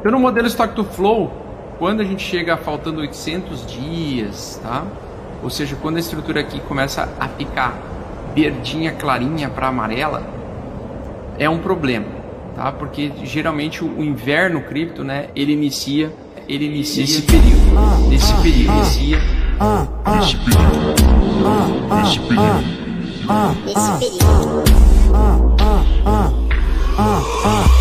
Então no modelo Stock to Flow, quando a gente chega faltando 800 dias, tá? Ou seja, quando a estrutura aqui começa a ficar verdinha, clarinha para amarela, é um problema, tá? Porque geralmente o inverno cripto, né, ele inicia, ele inicia nesse período, nesse período, inicia nesse período, nesse período, nesse período. Eu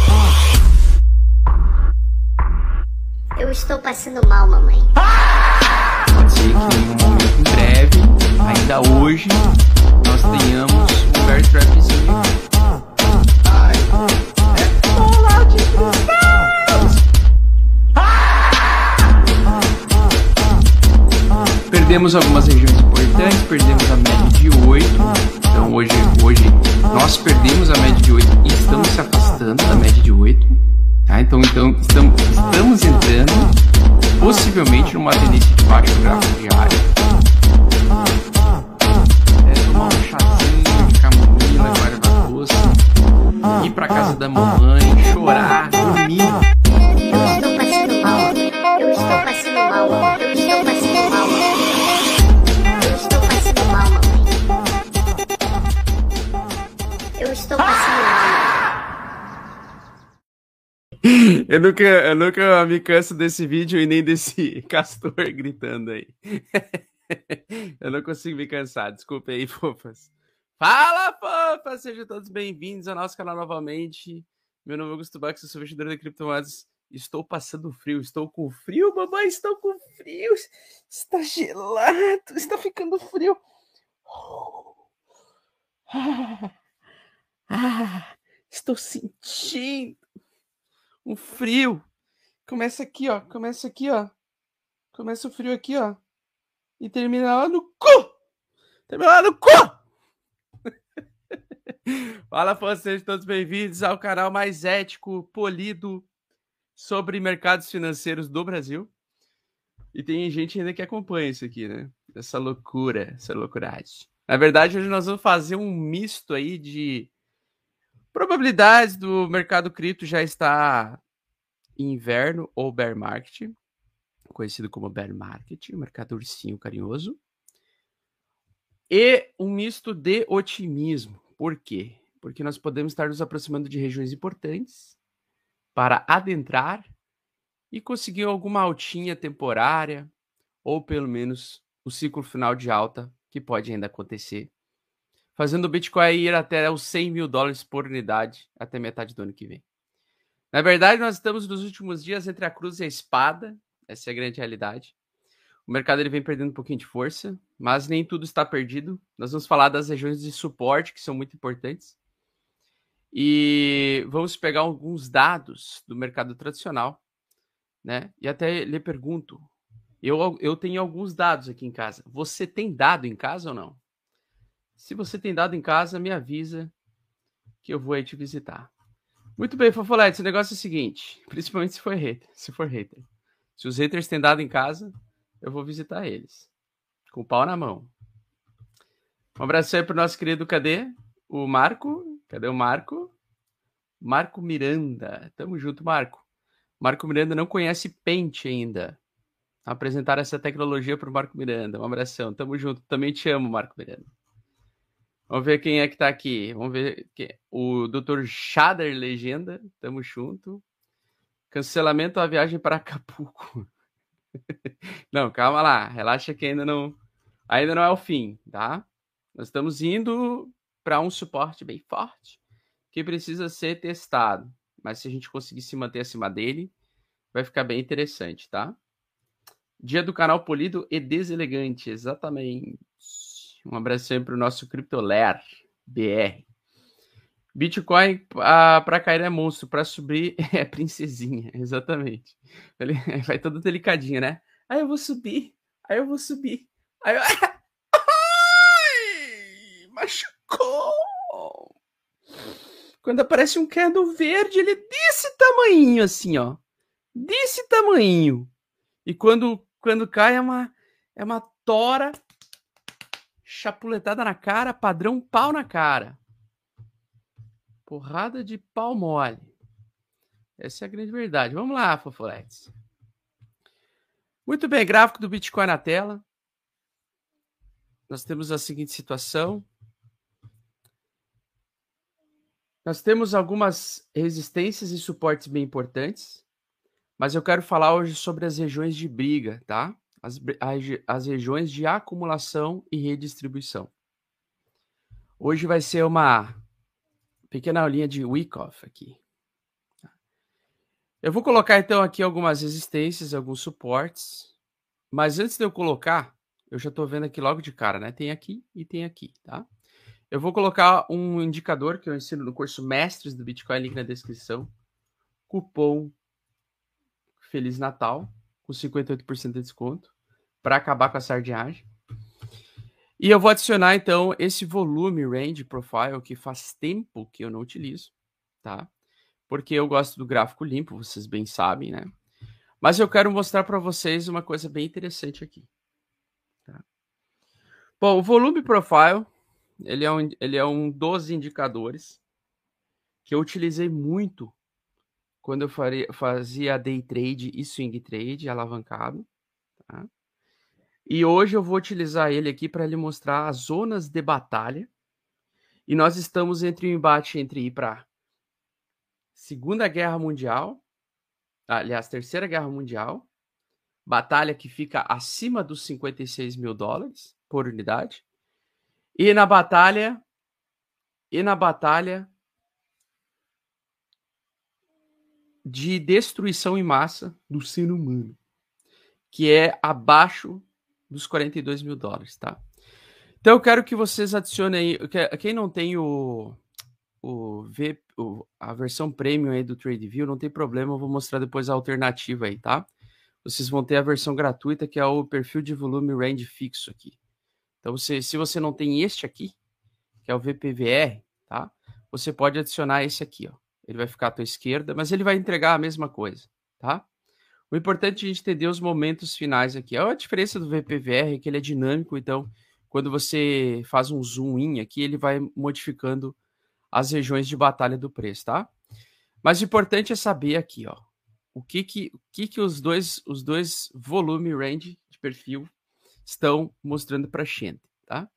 estou passando mal, mamãe. Pode ser que em um momento breve, ainda hoje, nós tenhamos um bear trapzinho. Perdemos algumas regiões importantes, perdemos a média de 8. Então hoje, hoje nós perdemos a média de 8 e estamos se afastando da média de 8. Tá? Então, então estamos, estamos entrando possivelmente numa tendência de baixo gráfico diário. É tomar um chazinho camomila, erva doce, ir pra casa da mamãe, chorar, dormir. Eu estou passando mal. Eu estou passando mal. Eu estou passando mal. Eu estou passando mal. Eu estou passando mal. Eu nunca, eu nunca me canso desse vídeo e nem desse castor gritando aí. eu não consigo me cansar, desculpe aí, fofas. Fala, fofas! Sejam todos bem-vindos ao nosso canal novamente. Meu nome é Augusto Bax, sou investidor de criptomoedas. Estou passando frio, estou com frio, mamãe, estou com frio. Está gelado, está ficando frio. Ah, estou sentindo um frio. Começa aqui, ó. Começa aqui, ó. Começa o frio aqui, ó. E termina lá no cu! Termina lá no cu! Fala, fãs, sejam todos bem-vindos ao canal mais ético, polido sobre mercados financeiros do Brasil. E tem gente ainda que acompanha isso aqui, né? Essa loucura, essa loucuragem. Na verdade, hoje nós vamos fazer um misto aí de probabilidades do mercado cripto já estar em inverno ou bear market, conhecido como bear market, o mercado ursinho carinhoso, e um misto de otimismo. Por quê? Porque nós podemos estar nos aproximando de regiões importantes para adentrar e conseguir alguma altinha temporária, ou pelo menos o ciclo final de alta, que pode ainda acontecer, fazendo o Bitcoin ir até os 100 mil dólares por unidade até metade do ano que vem. Na verdade, nós estamos nos últimos dias entre a cruz e a espada, essa é a grande realidade. O mercado ele vem perdendo um pouquinho de força, mas nem tudo está perdido. Nós vamos falar das regiões de suporte que são muito importantes. E vamos pegar alguns dados do mercado tradicional, né? E até lhe pergunto, eu, eu tenho alguns dados aqui em casa. Você tem dado em casa ou não? Se você tem dado em casa, me avisa que eu vou aí te visitar. Muito bem, Fofolete, o negócio é o seguinte, principalmente se for hater, se for hater. Se os haters têm dado em casa, eu vou visitar eles. Com o pau na mão. Um abraço aí pro nosso querido, cadê? O Marco. Cadê o Marco? Marco Miranda. Tamo junto, Marco. Marco Miranda não conhece Paint ainda. Apresentar essa tecnologia pro Marco Miranda. Um abração. Tamo junto. Também te amo, Marco Miranda. Vamos ver quem é que tá aqui. Vamos ver quem... o Dr. Shader Legenda. Tamo junto. Cancelamento da viagem para Acapulco. não, calma lá. Relaxa que ainda não ainda não é o fim, tá? Nós estamos indo para um suporte bem forte que precisa ser testado. Mas se a gente conseguir se manter acima dele, vai ficar bem interessante, tá? Dia do canal polido e deselegante, exatamente. Um abraço sempre para o nosso CryptoLair BR. Bitcoin ah, para cair é monstro, para subir é princesinha, exatamente. Ele vai todo delicadinho, né? Aí eu vou subir, aí eu vou subir, aí eu... Ai, machucou! Quando aparece um candle verde, ele é desse tamanho assim, ó. Desse tamanho. E quando, quando cai é uma, é uma tora chapuletada na cara, padrão pau na cara. Porrada de pau mole. Essa é a grande verdade. Vamos lá, fofoletes. Muito bem, gráfico do Bitcoin na tela. Nós temos a seguinte situação. Nós temos algumas resistências e suportes bem importantes, mas eu quero falar hoje sobre as regiões de briga, tá? As, as regiões de acumulação e redistribuição. Hoje vai ser uma pequena aulinha de Wyckoff aqui. Eu vou colocar então aqui algumas resistências, alguns suportes, mas antes de eu colocar, eu já estou vendo aqui logo de cara, né? Tem aqui e tem aqui, tá? Eu vou colocar um indicador que eu ensino no curso Mestres do Bitcoin, link na descrição. Cupom Feliz Natal, com 58% de desconto, para acabar com a sardinhagem. E eu vou adicionar então esse volume range profile que faz tempo que eu não utilizo, tá? Porque eu gosto do gráfico limpo, vocês bem sabem, né? Mas eu quero mostrar para vocês uma coisa bem interessante aqui. Tá? Bom, o volume profile ele é um, ele é um dos indicadores que eu utilizei muito quando eu faria, fazia day trade e swing trade alavancado. Tá? E hoje eu vou utilizar ele aqui para lhe mostrar as zonas de batalha. E nós estamos entre o um embate entre ir para Segunda Guerra Mundial, aliás, Terceira Guerra Mundial, batalha que fica acima dos 56 mil dólares por unidade, e na batalha. E na batalha de destruição em massa do ser humano, que é abaixo dos 42 mil dólares, tá? Então eu quero que vocês adicionem aí. Quem não tem o, o, v, o a versão premium aí do TradeView, não tem problema, eu vou mostrar depois a alternativa aí, tá? Vocês vão ter a versão gratuita, que é o perfil de volume range fixo aqui. Então, você, se você não tem este aqui, que é o VPVR, tá? Você pode adicionar esse aqui, ó. Ele vai ficar à tua esquerda, mas ele vai entregar a mesma coisa, tá? O importante é a gente entender os momentos finais aqui. A diferença do VPVR é que ele é dinâmico, então quando você faz um zoom in aqui, ele vai modificando as regiões de batalha do preço, tá? Mas o importante é saber aqui, ó, o que que, o que, que os dois os dois volume range de perfil estão mostrando para a gente, tá?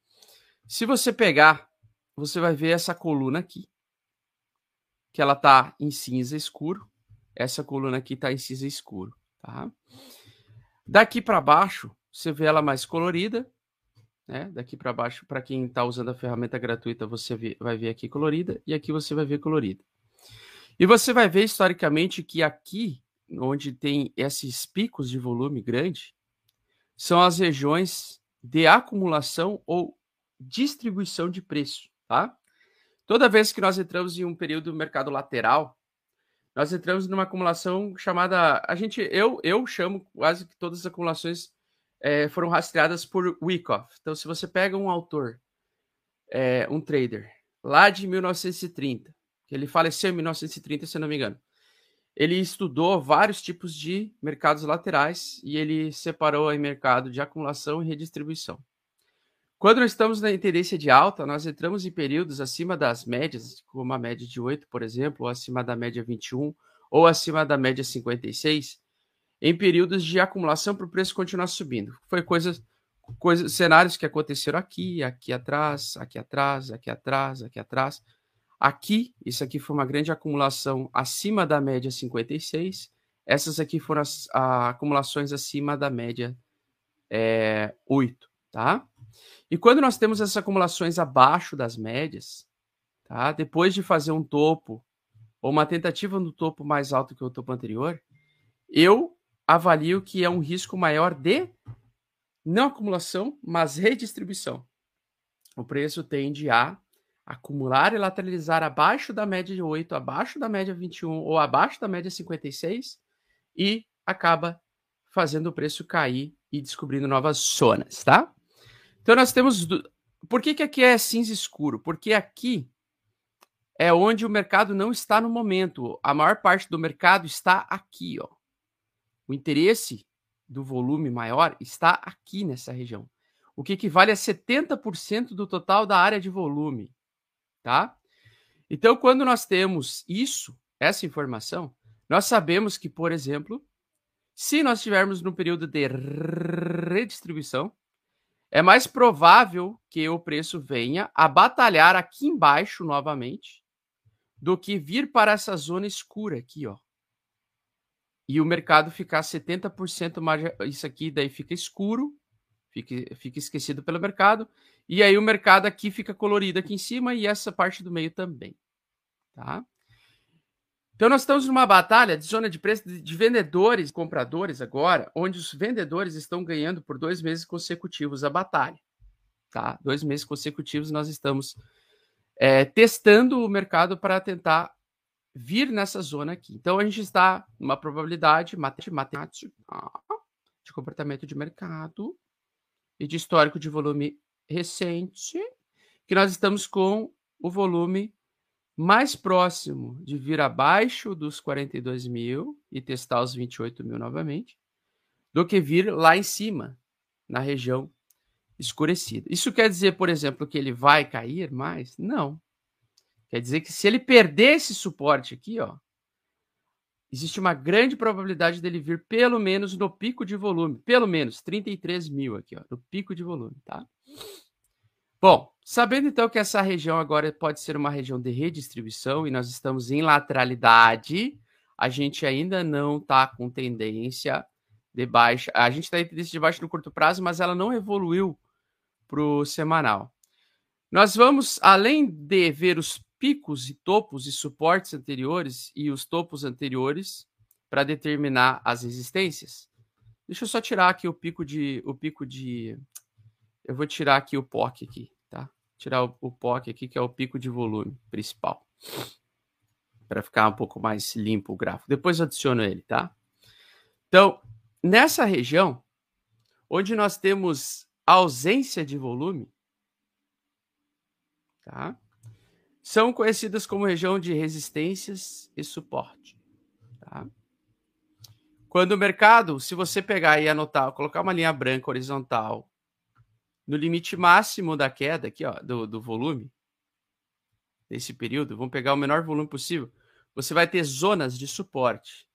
Se você pegar, você vai ver essa coluna aqui, que ela tá em cinza escuro. Essa coluna aqui tá em cinza escuro, tá? Daqui para baixo, você vê ela mais colorida, né? Daqui para baixo, para quem está usando a ferramenta gratuita, você vai ver aqui colorida e aqui você vai ver colorida. E você vai ver historicamente que aqui, onde tem esses picos de volume grande, são as regiões de acumulação ou distribuição de preço, tá? Toda vez que nós entramos em um período do mercado lateral, nós entramos numa acumulação chamada, a gente, eu, eu chamo quase que todas as acumulações é, foram rastreadas por Wyckoff. Então, se você pega um autor, é, um trader, lá de 1930, que ele faleceu em 1930, se não me engano, ele estudou vários tipos de mercados laterais e ele separou em mercado de acumulação e redistribuição. Quando nós estamos na tendência de alta, nós entramos em períodos acima das médias, como a média de 8, por exemplo, ou acima da média 21, ou acima da média 56, em períodos de acumulação para o preço continuar subindo. Foi coisas, coisas, cenários que aconteceram aqui, aqui atrás, aqui atrás, aqui atrás, aqui atrás. Aqui, isso aqui foi uma grande acumulação acima da média 56. Essas aqui foram as a, acumulações acima da média é, 8, tá? E quando nós temos essas acumulações abaixo das médias, tá? Depois de fazer um topo ou uma tentativa no topo mais alto que o topo anterior, eu avalio que é um risco maior de não acumulação, mas redistribuição. O preço tende a acumular e lateralizar abaixo da média de 8, abaixo da média 21 ou abaixo da média 56 e acaba fazendo o preço cair e descobrindo novas zonas, tá? Então nós temos. Por que, que aqui é cinza escuro? Porque aqui é onde o mercado não está no momento. A maior parte do mercado está aqui, ó. O interesse do volume maior está aqui nessa região, o que equivale a 70% do total da área de volume tá? Então, quando nós temos isso, essa informação, Nós sabemos que, por exemplo, se nós estivermos num período de redistribuição, é mais provável que o preço venha a batalhar aqui embaixo novamente do que vir para essa zona escura aqui, ó. E o mercado ficar 70% mais. Isso aqui daí fica escuro, fica, fica esquecido pelo mercado. E aí o mercado aqui fica colorido aqui em cima e essa parte do meio também. Tá? Então nós estamos numa batalha de zona de preço de vendedores e compradores agora, onde os vendedores estão ganhando por dois meses consecutivos a batalha. Tá? Dois meses consecutivos nós estamos é, testando o mercado para tentar vir nessa zona aqui. Então a gente está numa probabilidade matemática de comportamento de mercado e de histórico de volume recente, que nós estamos com o volume mais próximo de vir abaixo dos 42 mil e testar os 28 mil novamente, do que vir lá em cima, na região escurecida. Isso quer dizer, por exemplo, que ele vai cair mais? Não. Quer dizer que se ele perder esse suporte aqui, ó, existe uma grande probabilidade dele vir pelo menos no pico de volume, pelo menos 33 mil aqui, ó, no pico de volume, tá? Bom, sabendo então que essa região agora pode ser uma região de redistribuição e nós estamos em lateralidade, a gente ainda não está com tendência de baixa. A gente está em tendência de baixa no curto prazo, mas ela não evoluiu para o semanal. Nós vamos, além de ver os picos e topos e suportes anteriores e os topos anteriores para determinar as resistências. Deixa eu só tirar aqui o pico de o pico de eu vou tirar aqui o POC aqui, tá? Tirar o, o POC aqui que é o pico de volume principal. Para ficar um pouco mais limpo o gráfico. Depois adiciono ele, tá? Então, nessa região onde nós temos ausência de volume, tá? são conhecidas como região de resistências e suporte. Tá? Quando o mercado, se você pegar e anotar, colocar uma linha branca horizontal no limite máximo da queda aqui, ó, do, do volume, nesse período, vamos pegar o menor volume possível, você vai ter zonas de suporte.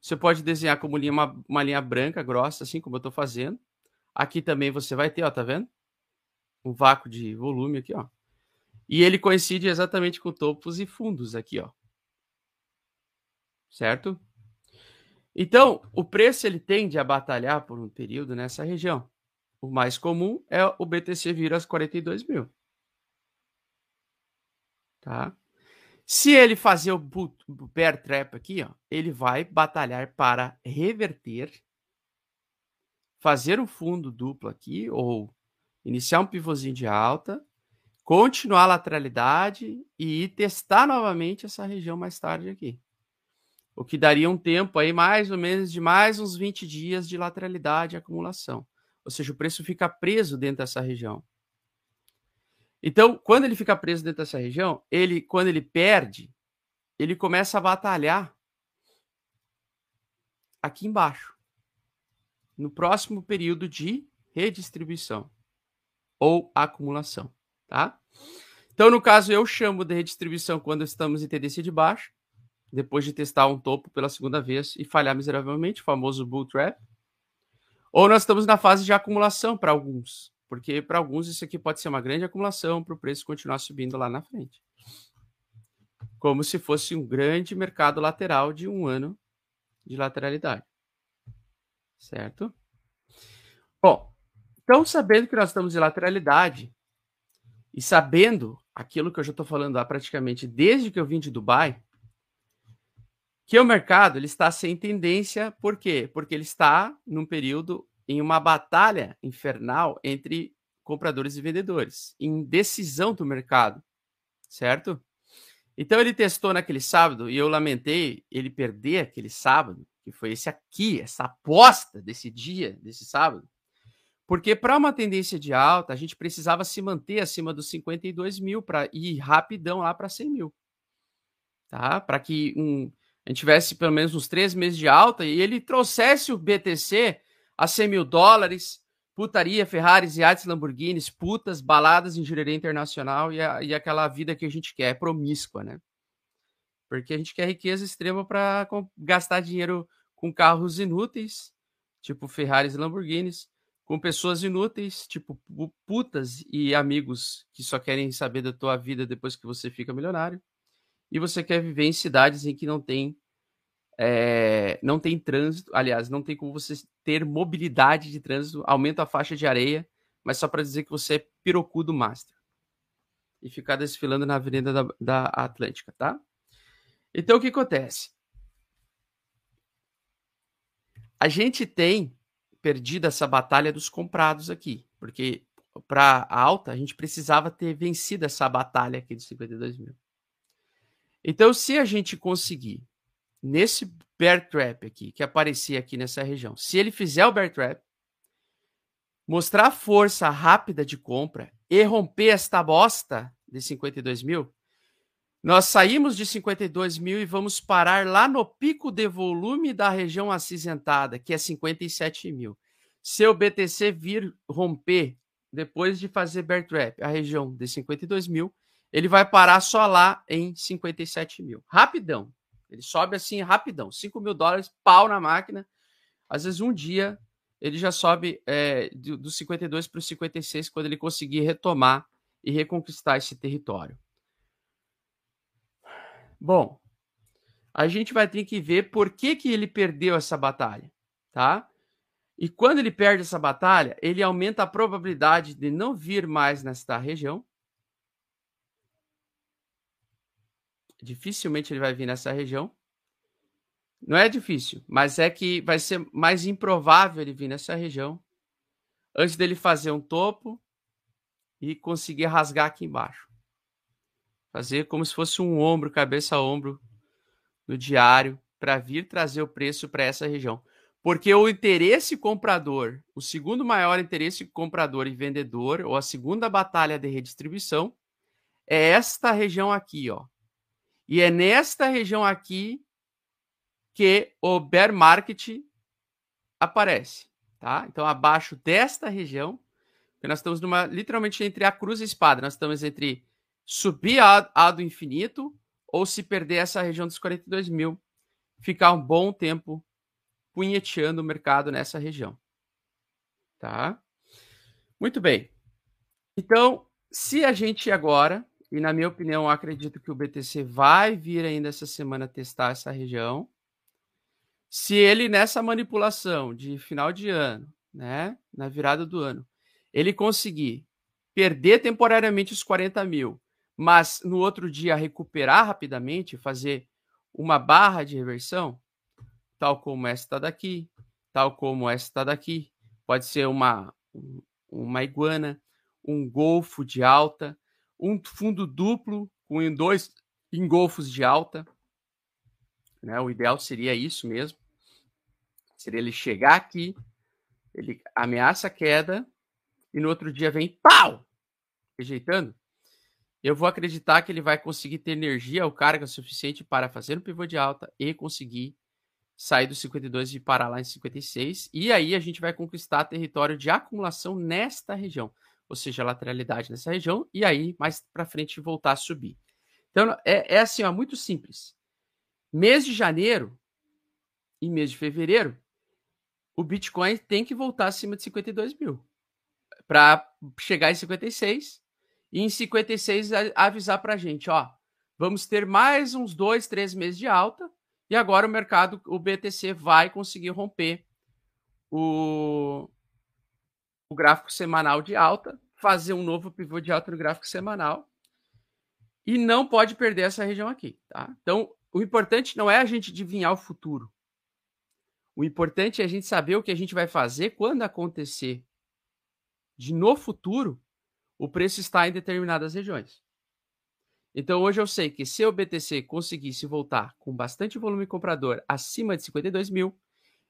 Você pode desenhar como linha, uma, uma linha branca grossa, assim como eu estou fazendo. Aqui também você vai ter, ó, tá vendo? Um vácuo de volume aqui, ó. E ele coincide exatamente com topos e fundos aqui, ó. Certo? Então, o preço ele tende a batalhar por um período nessa região. O mais comum é o BTC vir aos 42 mil. Tá? Se ele fazer o bear trap aqui, ó, ele vai batalhar para reverter, fazer um fundo duplo aqui, ou iniciar um pivôzinho de alta, continuar a lateralidade e testar novamente essa região mais tarde aqui. O que daria um tempo aí mais ou menos de mais uns 20 dias de lateralidade e acumulação. Ou seja, o preço fica preso dentro dessa região. Então, quando ele fica preso dentro dessa região, ele quando ele perde, ele começa a batalhar aqui embaixo. No próximo período de redistribuição ou acumulação tá? Então, no caso, eu chamo de redistribuição quando estamos em tendência de baixa, depois de testar um topo pela segunda vez e falhar miseravelmente, o famoso bull trap. Ou nós estamos na fase de acumulação para alguns, porque para alguns isso aqui pode ser uma grande acumulação para o preço continuar subindo lá na frente. Como se fosse um grande mercado lateral de um ano de lateralidade. Certo? Bom, então sabendo que nós estamos em lateralidade, e sabendo aquilo que eu já estou falando há praticamente desde que eu vim de Dubai, que o mercado ele está sem tendência, por quê? Porque ele está num período em uma batalha infernal entre compradores e vendedores, em decisão do mercado, certo? Então ele testou naquele sábado e eu lamentei ele perder aquele sábado, que foi esse aqui, essa aposta desse dia, desse sábado, porque para uma tendência de alta, a gente precisava se manter acima dos 52 mil para ir rapidão lá para 100 mil. Tá? Para que um, a gente tivesse pelo menos uns três meses de alta e ele trouxesse o BTC a 100 mil dólares, putaria, Ferraris, iates, Lamborghinis, putas, baladas em Jurerê Internacional e, a, e aquela vida que a gente quer, promíscua, né? Porque a gente quer riqueza extrema para gastar dinheiro com carros inúteis, tipo Ferraris e Lamborghinis, com pessoas inúteis, tipo putas e amigos que só querem saber da tua vida depois que você fica milionário. E você quer viver em cidades em que não tem é, não tem trânsito, aliás, não tem como você ter mobilidade de trânsito, aumenta a faixa de areia, mas só para dizer que você é pirocudo master. E ficar desfilando na Avenida da, da Atlântica, tá? Então, o que acontece? A gente tem perdido essa batalha dos comprados aqui, porque para alta a gente precisava ter vencido essa batalha aqui dos 52 mil. Então, se a gente conseguir nesse bear trap aqui, que aparecia aqui nessa região, se ele fizer o bear trap, mostrar força rápida de compra e romper esta bosta de 52 mil, nós saímos de 52 mil e vamos parar lá no pico de volume da região acinzentada, que é 57 mil. Se o BTC vir romper depois de fazer bear trap a região de 52 mil, ele vai parar só lá em 57 mil. Rapidão. Ele sobe assim rapidão. 5 mil dólares, pau na máquina. Às vezes um dia ele já sobe é, do, do 52 para o 56 quando ele conseguir retomar e reconquistar esse território. Bom, a gente vai ter que ver por que, que ele perdeu essa batalha, tá? E quando ele perde essa batalha, ele aumenta a probabilidade de não vir mais nesta região. Dificilmente ele vai vir nessa região. Não é difícil, mas é que vai ser mais improvável ele vir nessa região antes dele fazer um topo e conseguir rasgar aqui embaixo. Fazer como se fosse um ombro, cabeça a ombro no diário para vir trazer o preço para essa região. Porque o interesse comprador, o segundo maior interesse comprador e vendedor, ou a segunda batalha de redistribuição, é esta região aqui, ó. E é nesta região aqui que o bear market aparece, tá? Então abaixo desta região, nós estamos numa literalmente entre a cruz e a espada, nós estamos entre subir a, a do infinito ou se perder essa região dos 42 mil, ficar um bom tempo punheteando o mercado nessa região. Tá? Muito bem. Então, se a gente agora, e na minha opinião, acredito que o BTC vai vir ainda essa semana testar essa região. Se ele nessa manipulação de final de ano, né, na virada do ano, ele conseguir perder temporariamente os 40 mil mas no outro dia recuperar rapidamente, fazer uma barra de reversão, tal como esta daqui, tal como esta daqui, pode ser uma, uma iguana, um golfo de alta, um fundo duplo com dois engolfos de alta. Né? O ideal seria isso mesmo. Seria ele chegar aqui, ele ameaça a queda e no outro dia vem pau, rejeitando eu vou acreditar que ele vai conseguir ter energia ou carga suficiente para fazer um pivô de alta e conseguir sair do 52 e parar lá em 56. E aí a gente vai conquistar território de acumulação nesta região, ou seja, lateralidade nessa região, e aí mais para frente voltar a subir. Então é, é assim, ó, muito simples. Mês de janeiro e mês de fevereiro, o Bitcoin tem que voltar acima de 52 mil para chegar em 56 e em 56 avisar para a gente, ó, vamos ter mais uns dois, três meses de alta e agora o mercado, o BTC vai conseguir romper o, o gráfico semanal de alta, fazer um novo pivô de alta no gráfico semanal e não pode perder essa região aqui, tá? Então, o importante não é a gente adivinhar o futuro. O importante é a gente saber o que a gente vai fazer quando acontecer de no futuro o preço está em determinadas regiões. Então hoje eu sei que se o BTC conseguisse voltar com bastante volume comprador acima de 52 mil,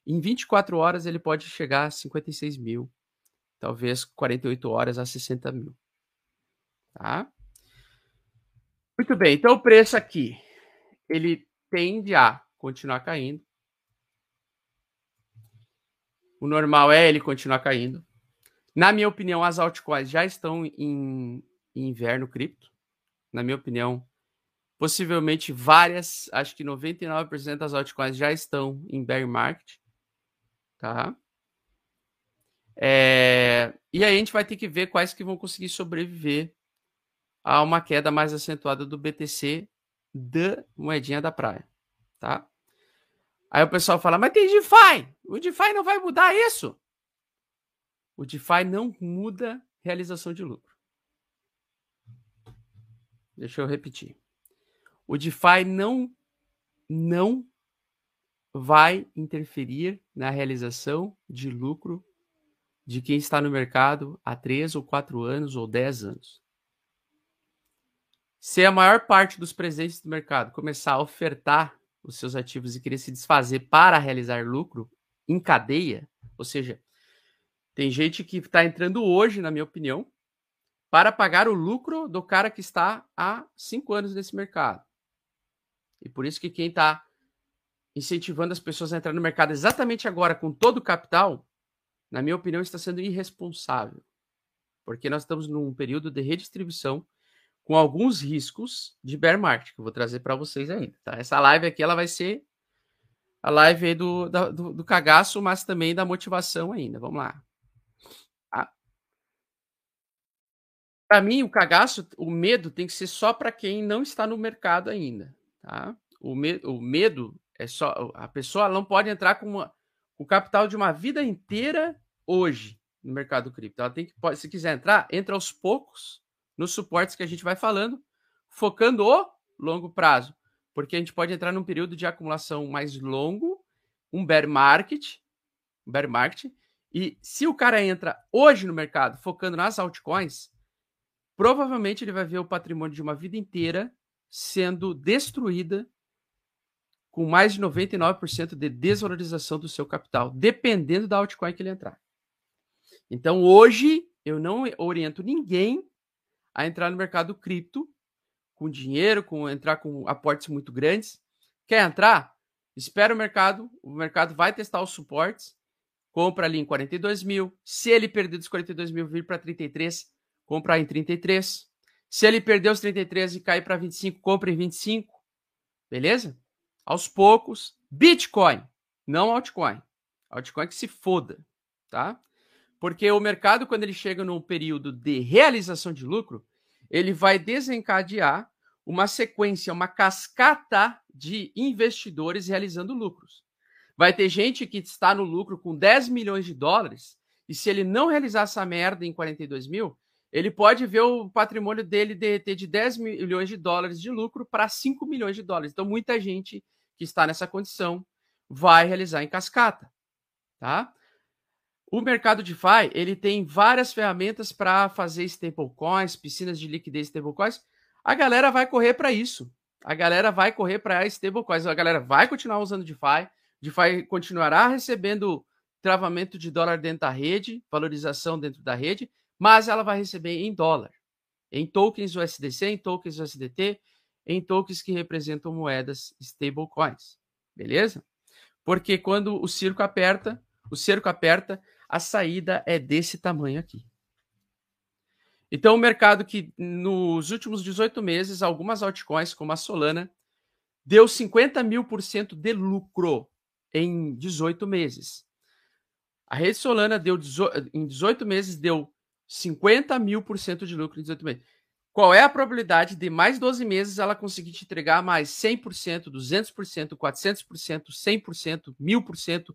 em 24 horas ele pode chegar a 56 mil, talvez 48 horas a 60 mil. Tá? Muito bem, então o preço aqui, ele tende a continuar caindo. O normal é ele continuar caindo. Na minha opinião, as altcoins já estão em, em inverno cripto. Na minha opinião, Possivelmente várias, acho que 99% das altcoins já estão em bear market, tá? É, e aí a gente vai ter que ver quais que vão conseguir sobreviver a uma queda mais acentuada do BTC da moedinha da praia, tá? Aí o pessoal fala, mas tem DeFi, o DeFi não vai mudar isso. O DeFi não muda realização de lucro. Deixa eu repetir. O DeFi não não vai interferir na realização de lucro de quem está no mercado há três ou quatro anos ou dez anos. Se a maior parte dos presentes do mercado começar a ofertar os seus ativos e querer se desfazer para realizar lucro em cadeia, ou seja, tem gente que está entrando hoje, na minha opinião, para pagar o lucro do cara que está há cinco anos nesse mercado. E por isso que quem está incentivando as pessoas a entrar no mercado exatamente agora com todo o capital, na minha opinião, está sendo irresponsável. Porque nós estamos num período de redistribuição com alguns riscos de bear market, que eu vou trazer para vocês ainda. Tá? Essa live aqui ela vai ser a live do, do, do cagaço, mas também da motivação ainda. Vamos lá. Para mim, o cagaço, o medo tem que ser só para quem não está no mercado ainda. Tá? O, me, o medo é só. A pessoa não pode entrar com uma, o capital de uma vida inteira hoje no mercado cripto. Ela tem que, pode, se quiser entrar, entra aos poucos nos suportes que a gente vai falando, focando o longo prazo, porque a gente pode entrar num período de acumulação mais longo, um bear market, um bear market, e se o cara entra hoje no mercado focando nas altcoins, provavelmente ele vai ver o patrimônio de uma vida inteira sendo destruída com mais de 99% de desvalorização do seu capital, dependendo da altcoin que ele entrar. Então, hoje, eu não oriento ninguém a entrar no mercado cripto com dinheiro, com entrar com aportes muito grandes. Quer entrar? Espera o mercado, o mercado vai testar os suportes, compra ali em 42 mil. Se ele perder dos 42 mil vir para 33, compra em 33. Se ele perder os 33 e cair para 25, compra em 25. Beleza? Aos poucos. Bitcoin, não altcoin. Altcoin que se foda, tá? Porque o mercado, quando ele chega num período de realização de lucro, ele vai desencadear uma sequência, uma cascata de investidores realizando lucros. Vai ter gente que está no lucro com 10 milhões de dólares, e se ele não realizar essa merda em 42 mil, ele pode ver o patrimônio dele derreter de 10 milhões de dólares de lucro para 5 milhões de dólares. Então, muita gente que está nessa condição vai realizar em cascata, tá? O mercado DeFi, ele tem várias ferramentas para fazer stablecoins, piscinas de liquidez stablecoins. A galera vai correr para isso. A galera vai correr para stablecoins. A galera vai continuar usando DeFi. DeFi continuará recebendo travamento de dólar dentro da rede, valorização dentro da rede, mas ela vai receber em dólar, em tokens USDC, em tokens USDT, em tokens que representam moedas stablecoins. Beleza? Porque quando o circo aperta, o cerco aperta, a saída é desse tamanho aqui. Então, o mercado que nos últimos 18 meses, algumas altcoins, como a Solana, deu 50 mil por cento de lucro em 18 meses. A rede Solana deu em 18 meses deu 50 mil por cento de lucro em 18 meses. Qual é a probabilidade de mais 12 meses ela conseguir te entregar mais 100%, 200%, 400%, 100%, 1000%,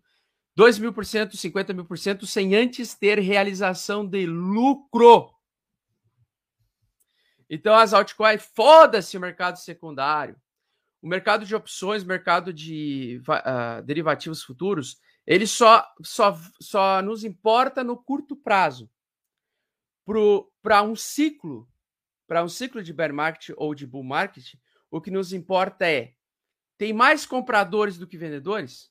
2 mil por cento, 50 mil por cento, sem antes ter realização de lucro. Então, as altcoins, foda-se o mercado secundário. O mercado de opções, mercado de uh, derivativos futuros, ele só, só, só nos importa no curto prazo. Para um ciclo, para um ciclo de bear market ou de bull market, o que nos importa é: tem mais compradores do que vendedores?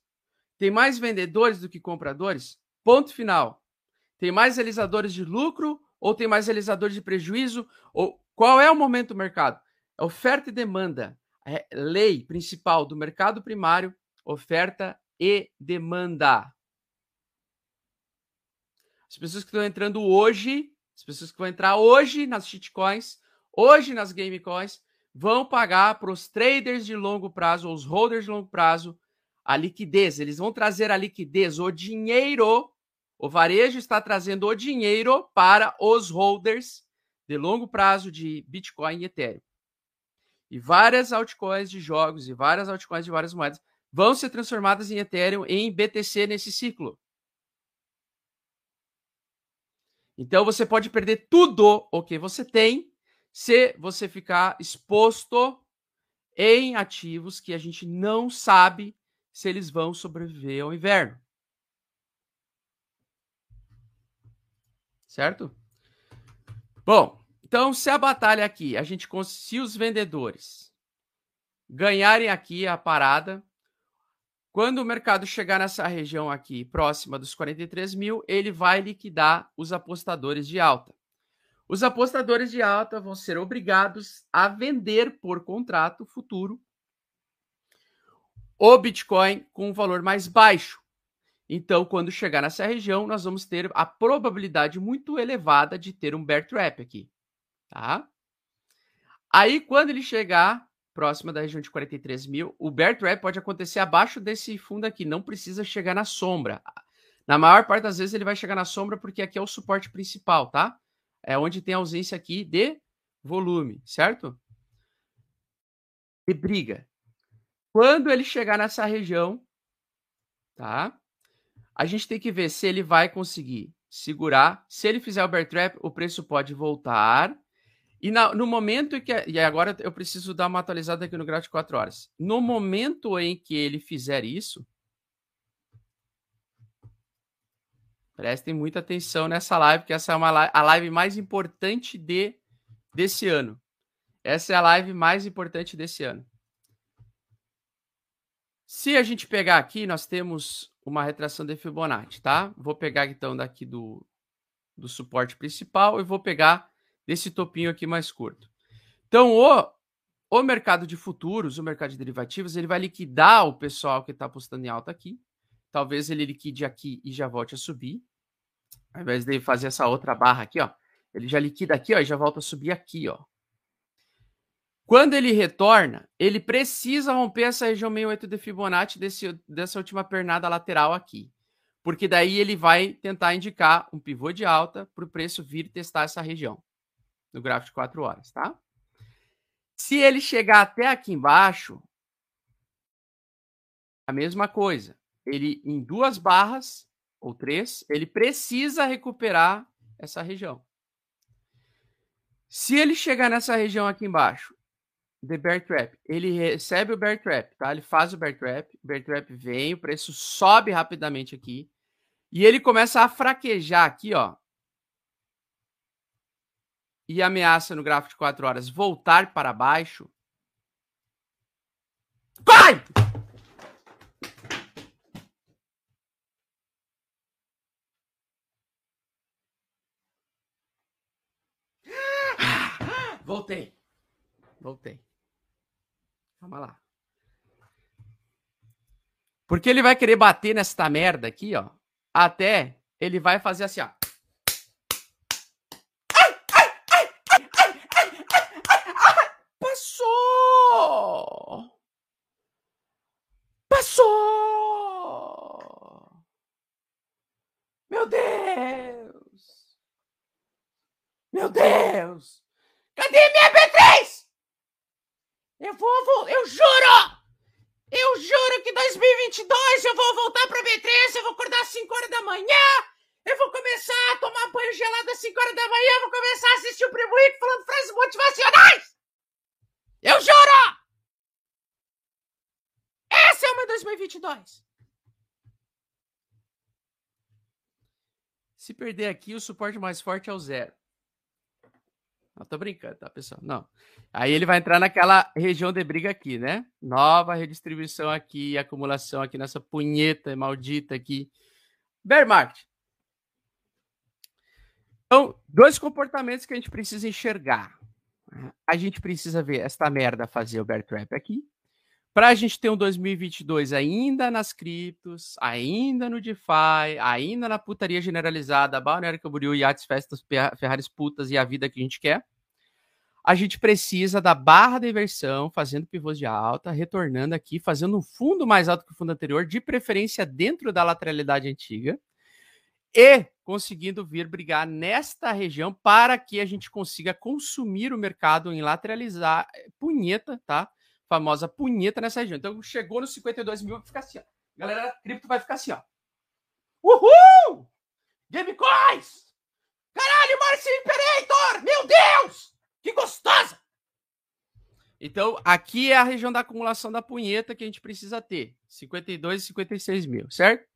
Tem mais vendedores do que compradores? Ponto final. Tem mais realizadores de lucro ou tem mais realizadores de prejuízo? Ou qual é o momento do mercado? Oferta e demanda. É lei principal do mercado primário, oferta e demanda. As pessoas que estão entrando hoje, as pessoas que vão entrar hoje nas shitcoins, hoje nas gamecoins, vão pagar para os traders de longo prazo, os holders de longo prazo, a liquidez. Eles vão trazer a liquidez, o dinheiro. O varejo está trazendo o dinheiro para os holders de longo prazo de Bitcoin e Ethereum. E várias altcoins de jogos e várias altcoins de várias moedas vão ser transformadas em Ethereum em BTC nesse ciclo. Então você pode perder tudo o que você tem se você ficar exposto em ativos que a gente não sabe se eles vão sobreviver ao inverno. Certo? Bom, então se a batalha aqui, a gente se os vendedores ganharem aqui a parada, quando o mercado chegar nessa região aqui, próxima dos 43 mil, ele vai liquidar os apostadores de alta. Os apostadores de alta vão ser obrigados a vender por contrato futuro o Bitcoin com um valor mais baixo. Então, quando chegar nessa região, nós vamos ter a probabilidade muito elevada de ter um bear trap aqui, tá? Aí, quando ele chegar próxima da região de 43 mil. O bear trap pode acontecer abaixo desse fundo aqui, não precisa chegar na sombra. Na maior parte das vezes ele vai chegar na sombra porque aqui é o suporte principal, tá? É onde tem ausência aqui de volume, certo? De briga. Quando ele chegar nessa região, tá? A gente tem que ver se ele vai conseguir segurar. Se ele fizer o bear trap, o preço pode voltar e na, no momento que. E agora eu preciso dar uma atualizada aqui no gráfico de 4 horas. No momento em que ele fizer isso. Prestem muita atenção nessa live, porque essa é uma a live mais importante de, desse ano. Essa é a live mais importante desse ano. Se a gente pegar aqui, nós temos uma retração de Fibonacci, tá? Vou pegar então daqui do, do suporte principal e vou pegar desse topinho aqui mais curto. Então, o, o mercado de futuros, o mercado de derivativos, ele vai liquidar o pessoal que está apostando em alta aqui. Talvez ele liquide aqui e já volte a subir. Ao invés de fazer essa outra barra aqui, ó, ele já liquida aqui, ó, e já volta a subir aqui, ó. Quando ele retorna, ele precisa romper essa região 68 de Fibonacci desse, dessa última pernada lateral aqui. Porque daí ele vai tentar indicar um pivô de alta para o preço vir testar essa região no gráfico de 4 horas, tá? Se ele chegar até aqui embaixo, a mesma coisa. Ele em duas barras ou três, ele precisa recuperar essa região. Se ele chegar nessa região aqui embaixo, the bear trap, ele recebe o bear trap, tá? Ele faz o bear trap, o bear trap vem, o preço sobe rapidamente aqui e ele começa a fraquejar aqui, ó, e ameaça no gráfico de 4 horas voltar para baixo. Vai! Voltei. Voltei. Calma lá. Porque ele vai querer bater nesta merda aqui, ó. Até ele vai fazer assim, ó. Passou! Meu Deus! Meu Deus! Cadê minha B3? 22, eu vou voltar para B3, eu vou acordar às 5 horas da manhã, eu vou começar a tomar banho gelado às 5 horas da manhã, eu vou começar a assistir o Primo Rico falando frases motivacionais! Eu juro! Essa é uma 2022! Se perder aqui, o suporte mais forte é o zero. Não, tô brincando, tá, pessoal? Não. Aí ele vai entrar naquela região de briga aqui, né? Nova redistribuição aqui, acumulação aqui nessa punheta maldita aqui. Bear market. Então, dois comportamentos que a gente precisa enxergar. A gente precisa ver esta merda fazer o bear trap aqui para a gente ter um 2022 ainda nas criptos, ainda no DeFi, ainda na putaria generalizada, Balneário Camboriú, iates, festas, Ferraris putas e a vida que a gente quer, a gente precisa da barra de inversão, fazendo pivôs de alta, retornando aqui, fazendo um fundo mais alto que o fundo anterior, de preferência dentro da lateralidade antiga, e conseguindo vir brigar nesta região para que a gente consiga consumir o mercado em lateralizar eh, punheta, tá? Famosa punheta nessa região. Então chegou nos 52 mil, vai ficar assim, ó. Galera, cripto vai ficar assim, ó. Uhul! Game Coins! Caralho, Marcio Imperator! Meu Deus! Que gostosa! Então, aqui é a região da acumulação da punheta que a gente precisa ter. 52 e 56 mil, certo?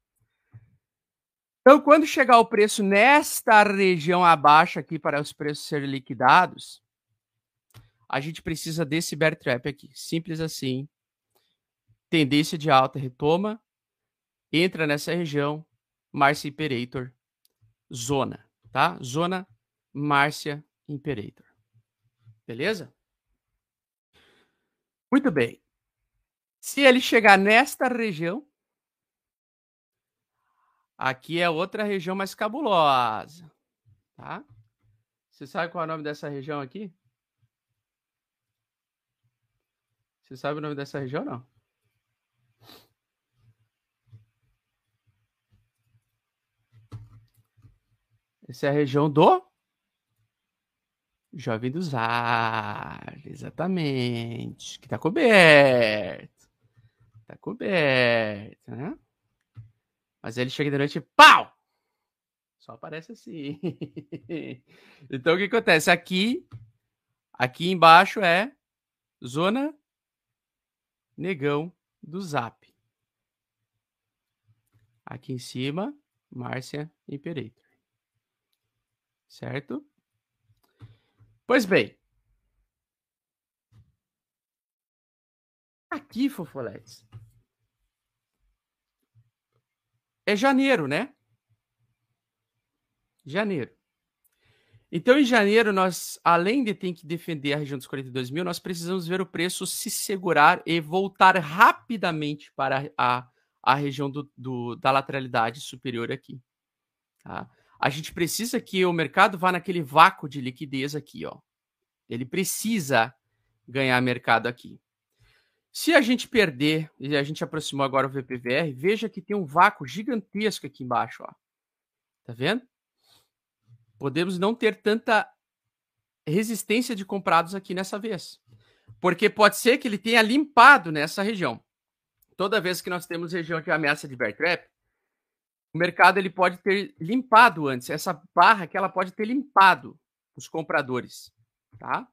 Então, quando chegar o preço nesta região abaixo aqui para os preços serem liquidados, a gente precisa desse bear trap aqui. Simples assim. Tendência de alta retoma, entra nessa região, Márcia Imperator, zona, tá? Zona Márcia Imperator. Beleza? Muito bem. Se ele chegar nesta região, aqui é outra região mais cabulosa, tá? Você sabe qual é o nome dessa região aqui? Você sabe o nome dessa região não? Essa é a região do Jovem dos Ares, exatamente. Que tá coberto. Tá coberto, né? Mas ele chega de noite e pau! Só aparece assim. então o que acontece? Aqui, aqui embaixo é zona negão do Zap. Aqui em cima, Márcia Imperator. Certo? Pois bem. Aqui, Fofoletes. É janeiro, né? Janeiro. Então, em janeiro, nós, além de ter que defender a região dos 42 mil, nós precisamos ver o preço se segurar e voltar rapidamente para a, a região do, do da lateralidade superior aqui. Tá? a gente precisa que o mercado vá naquele vácuo de liquidez aqui, ó. Ele precisa ganhar mercado aqui. Se a gente perder, e a gente aproximou agora o VPVR, veja que tem um vácuo gigantesco aqui embaixo, ó. Tá vendo? Podemos não ter tanta resistência de comprados aqui nessa vez. Porque pode ser que ele tenha limpado nessa região. Toda vez que nós temos região de ameaça de bear trap, o mercado ele pode ter limpado antes. Essa barra que ela pode ter limpado os compradores, tá?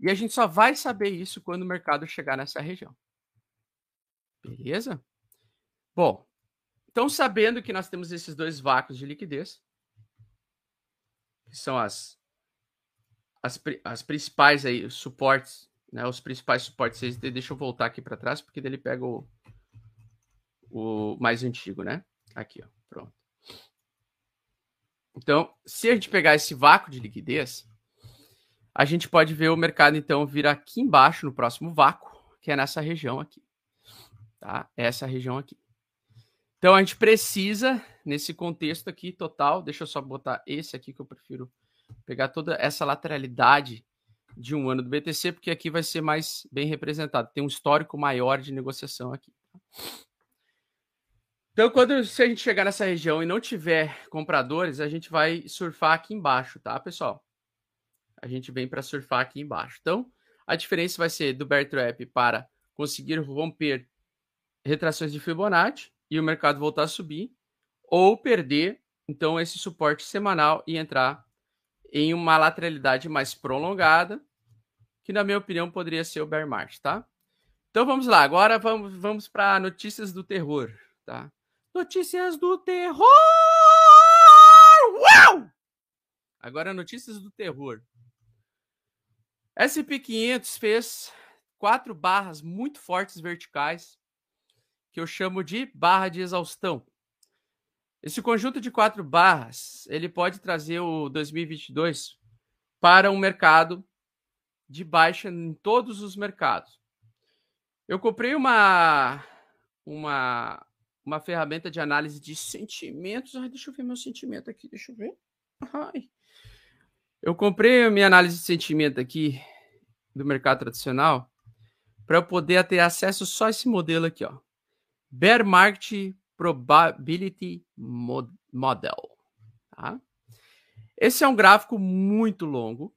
E a gente só vai saber isso quando o mercado chegar nessa região. Beleza? Bom, então sabendo que nós temos esses dois vácuos de liquidez, que são as as, as principais aí, os suportes, né? Os principais suportes. Deixa eu voltar aqui para trás, porque ele pega o, o mais antigo, né? Aqui, ó. Pronto. Então, se a gente pegar esse vácuo de liquidez, a gente pode ver o mercado então vir aqui embaixo no próximo vácuo, que é nessa região aqui. Tá? Essa região aqui. Então a gente precisa nesse contexto aqui total, deixa eu só botar esse aqui que eu prefiro pegar toda essa lateralidade de um ano do BTC, porque aqui vai ser mais bem representado. Tem um histórico maior de negociação aqui. Tá? Então, quando se a gente chegar nessa região e não tiver compradores, a gente vai surfar aqui embaixo, tá, pessoal? A gente vem para surfar aqui embaixo. Então, a diferença vai ser do bear trap para conseguir romper retrações de Fibonacci e o mercado voltar a subir, ou perder, então, esse suporte semanal e entrar em uma lateralidade mais prolongada, que na minha opinião poderia ser o bear market, tá? Então vamos lá, agora vamos, vamos para notícias do terror, tá? Notícias do terror! Uau! Agora notícias do terror. SP500 fez quatro barras muito fortes verticais que eu chamo de barra de exaustão. Esse conjunto de quatro barras, ele pode trazer o 2022 para um mercado de baixa em todos os mercados. Eu comprei uma uma uma ferramenta de análise de sentimentos. Ai, deixa eu ver meu sentimento aqui, deixa eu ver. Ai. Eu comprei a minha análise de sentimento aqui do mercado tradicional para eu poder ter acesso só a esse modelo aqui, ó. Bear Market Probability Model. Tá? Esse é um gráfico muito longo,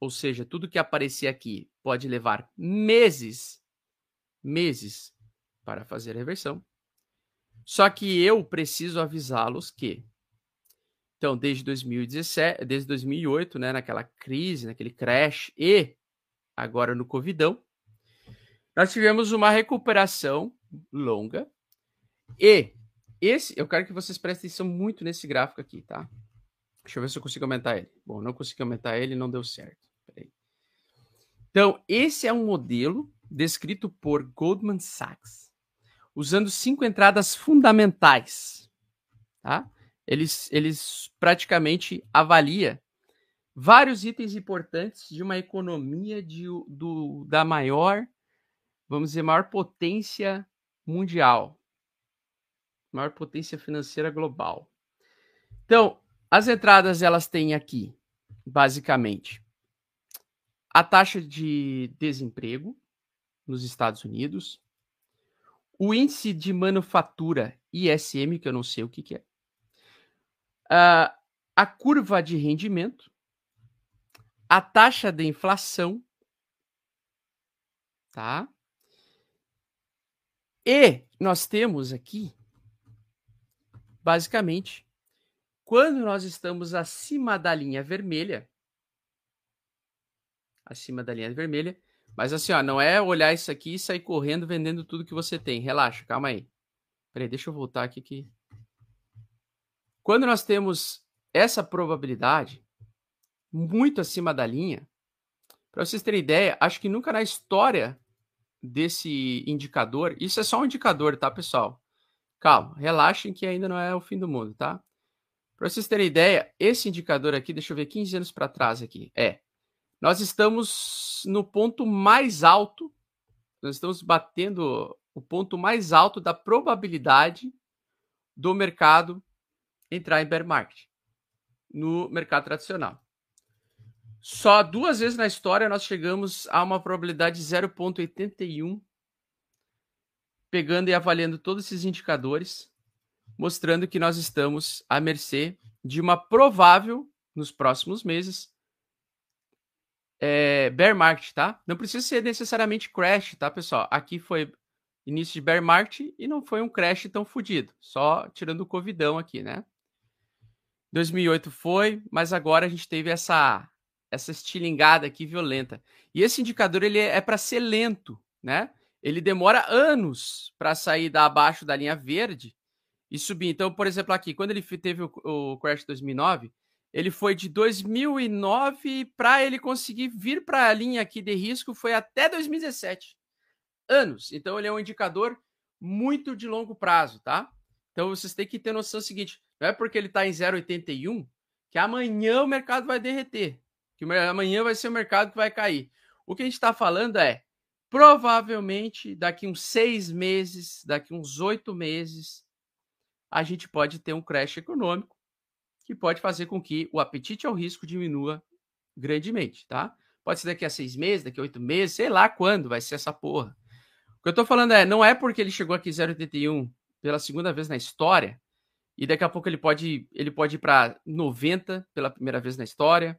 ou seja, tudo que aparecer aqui pode levar meses, meses para fazer a reversão. Só que eu preciso avisá-los que, então, desde 2017, desde 2008, né, naquela crise, naquele crash e agora no Covidão, nós tivemos uma recuperação longa e esse, eu quero que vocês prestem atenção muito nesse gráfico aqui, tá? Deixa eu ver se eu consigo aumentar ele. Bom, não consegui aumentar ele, não deu certo. Peraí. Então, esse é um modelo descrito por Goldman Sachs, usando cinco entradas fundamentais, tá? Eles, eles praticamente avalia vários itens importantes de uma economia de, do, da maior, vamos dizer, maior potência mundial, maior potência financeira global. Então, as entradas elas têm aqui, basicamente, a taxa de desemprego nos Estados Unidos, o índice de manufatura ISM, que eu não sei o que, que é, a curva de rendimento, a taxa de inflação, tá? E nós temos aqui, basicamente, quando nós estamos acima da linha vermelha, acima da linha vermelha, mas assim, ó, não é olhar isso aqui e sair correndo vendendo tudo que você tem. Relaxa, calma aí. Peraí, deixa eu voltar aqui que quando nós temos essa probabilidade muito acima da linha, para vocês terem ideia, acho que nunca na história desse indicador, isso é só um indicador, tá, pessoal? Calma, relaxem que ainda não é o fim do mundo, tá? Para vocês terem ideia, esse indicador aqui, deixa eu ver 15 anos para trás aqui, é. Nós estamos no ponto mais alto, nós estamos batendo o ponto mais alto da probabilidade do mercado entrar em bear market no mercado tradicional. Só duas vezes na história nós chegamos a uma probabilidade de 0,81, pegando e avaliando todos esses indicadores mostrando que nós estamos à mercê de uma provável, nos próximos meses, é, bear market, tá? Não precisa ser necessariamente crash, tá, pessoal? Aqui foi início de bear market e não foi um crash tão fodido, só tirando o covidão aqui, né? 2008 foi, mas agora a gente teve essa essa estilingada aqui violenta. E esse indicador ele é, é para ser lento, né? Ele demora anos para sair da abaixo da linha verde e subir. Então, por exemplo, aqui, quando ele teve o, o crash 2009, ele foi de 2009 para ele conseguir vir para a linha aqui de risco foi até 2017. Anos. Então, ele é um indicador muito de longo prazo, tá? Então, vocês têm que ter noção seguinte: não é porque ele está em 0,81 que amanhã o mercado vai derreter, que amanhã vai ser o mercado que vai cair. O que a gente está falando é provavelmente daqui uns seis meses, daqui uns oito meses, a gente pode ter um crash econômico que pode fazer com que o apetite ao risco diminua grandemente, tá? Pode ser daqui a seis meses, daqui a oito meses, sei lá quando vai ser essa porra. O que eu tô falando é, não é porque ele chegou aqui 0,81 pela segunda vez na história e daqui a pouco ele pode, ele pode ir para 90 pela primeira vez na história.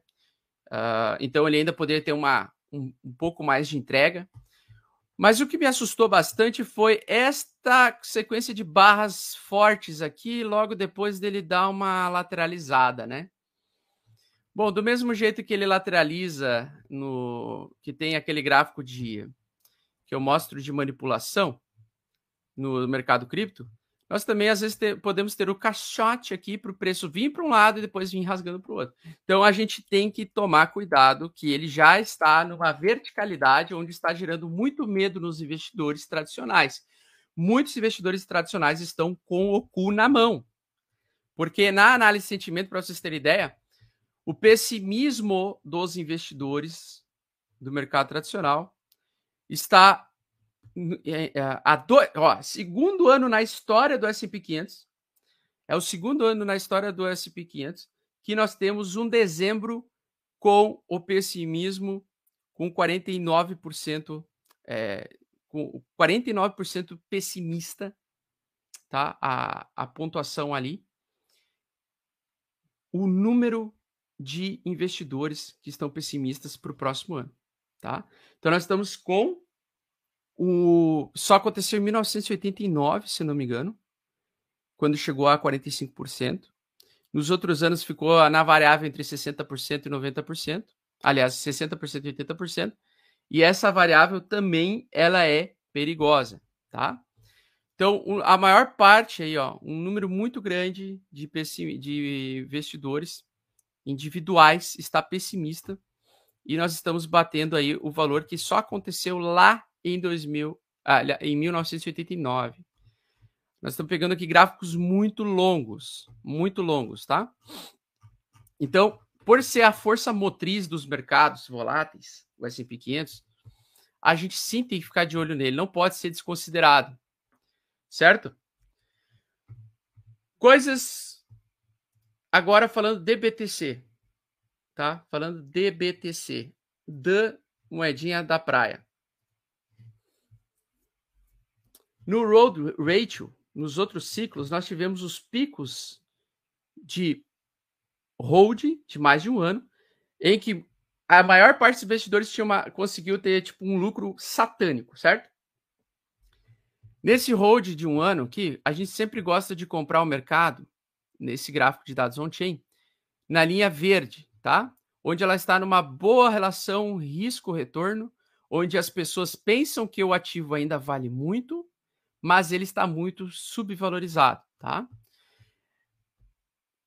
Uh, então ele ainda poderia ter uma, um, um pouco mais de entrega. Mas o que me assustou bastante foi esta sequência de barras fortes aqui, logo depois dele dar uma lateralizada, né? Bom, do mesmo jeito que ele lateraliza no que tem aquele gráfico de que eu mostro de manipulação no mercado cripto, nós também às vezes ter, podemos ter o caixote aqui para o preço vir para um lado e depois vir rasgando para o outro. Então a gente tem que tomar cuidado que ele já está numa verticalidade onde está gerando muito medo nos investidores tradicionais. Muitos investidores tradicionais estão com o cu na mão. Porque na análise de sentimento, para vocês terem ideia, o pessimismo dos investidores do mercado tradicional está é, é, do, ó, segundo ano na história do S&P 500, é o segundo ano na história do S&P 500 que nós temos um dezembro com o pessimismo com 49%, é, com 49% pessimista, tá? A, a pontuação ali. O número de investidores que estão pessimistas para o próximo ano, tá? Então nós estamos com o só aconteceu em 1989, se não me engano, quando chegou a 45%. Nos outros anos ficou na variável entre 60% e 90%. Aliás, 60% e 80%. E essa variável também ela é perigosa, tá? Então, a maior parte aí, ó, um número muito grande de, de investidores individuais está pessimista e nós estamos batendo aí o valor que só aconteceu lá em 2000, ah, em 1989. Nós estamos pegando aqui gráficos muito longos, muito longos, tá? Então, por ser a força motriz dos mercados voláteis, o S&P 500, a gente sim tem que ficar de olho nele, não pode ser desconsiderado, certo? Coisas agora falando de BTC, tá? Falando de BTC, da moedinha da praia. No Road Ratio, nos outros ciclos, nós tivemos os picos de hold de mais de um ano, em que a maior parte dos investidores tinha uma, conseguiu ter tipo um lucro satânico, certo? Nesse hold de um ano aqui, a gente sempre gosta de comprar o mercado, nesse gráfico de dados on-chain, na linha verde, tá? Onde ela está numa boa relação risco-retorno, onde as pessoas pensam que o ativo ainda vale muito, mas ele está muito subvalorizado, tá?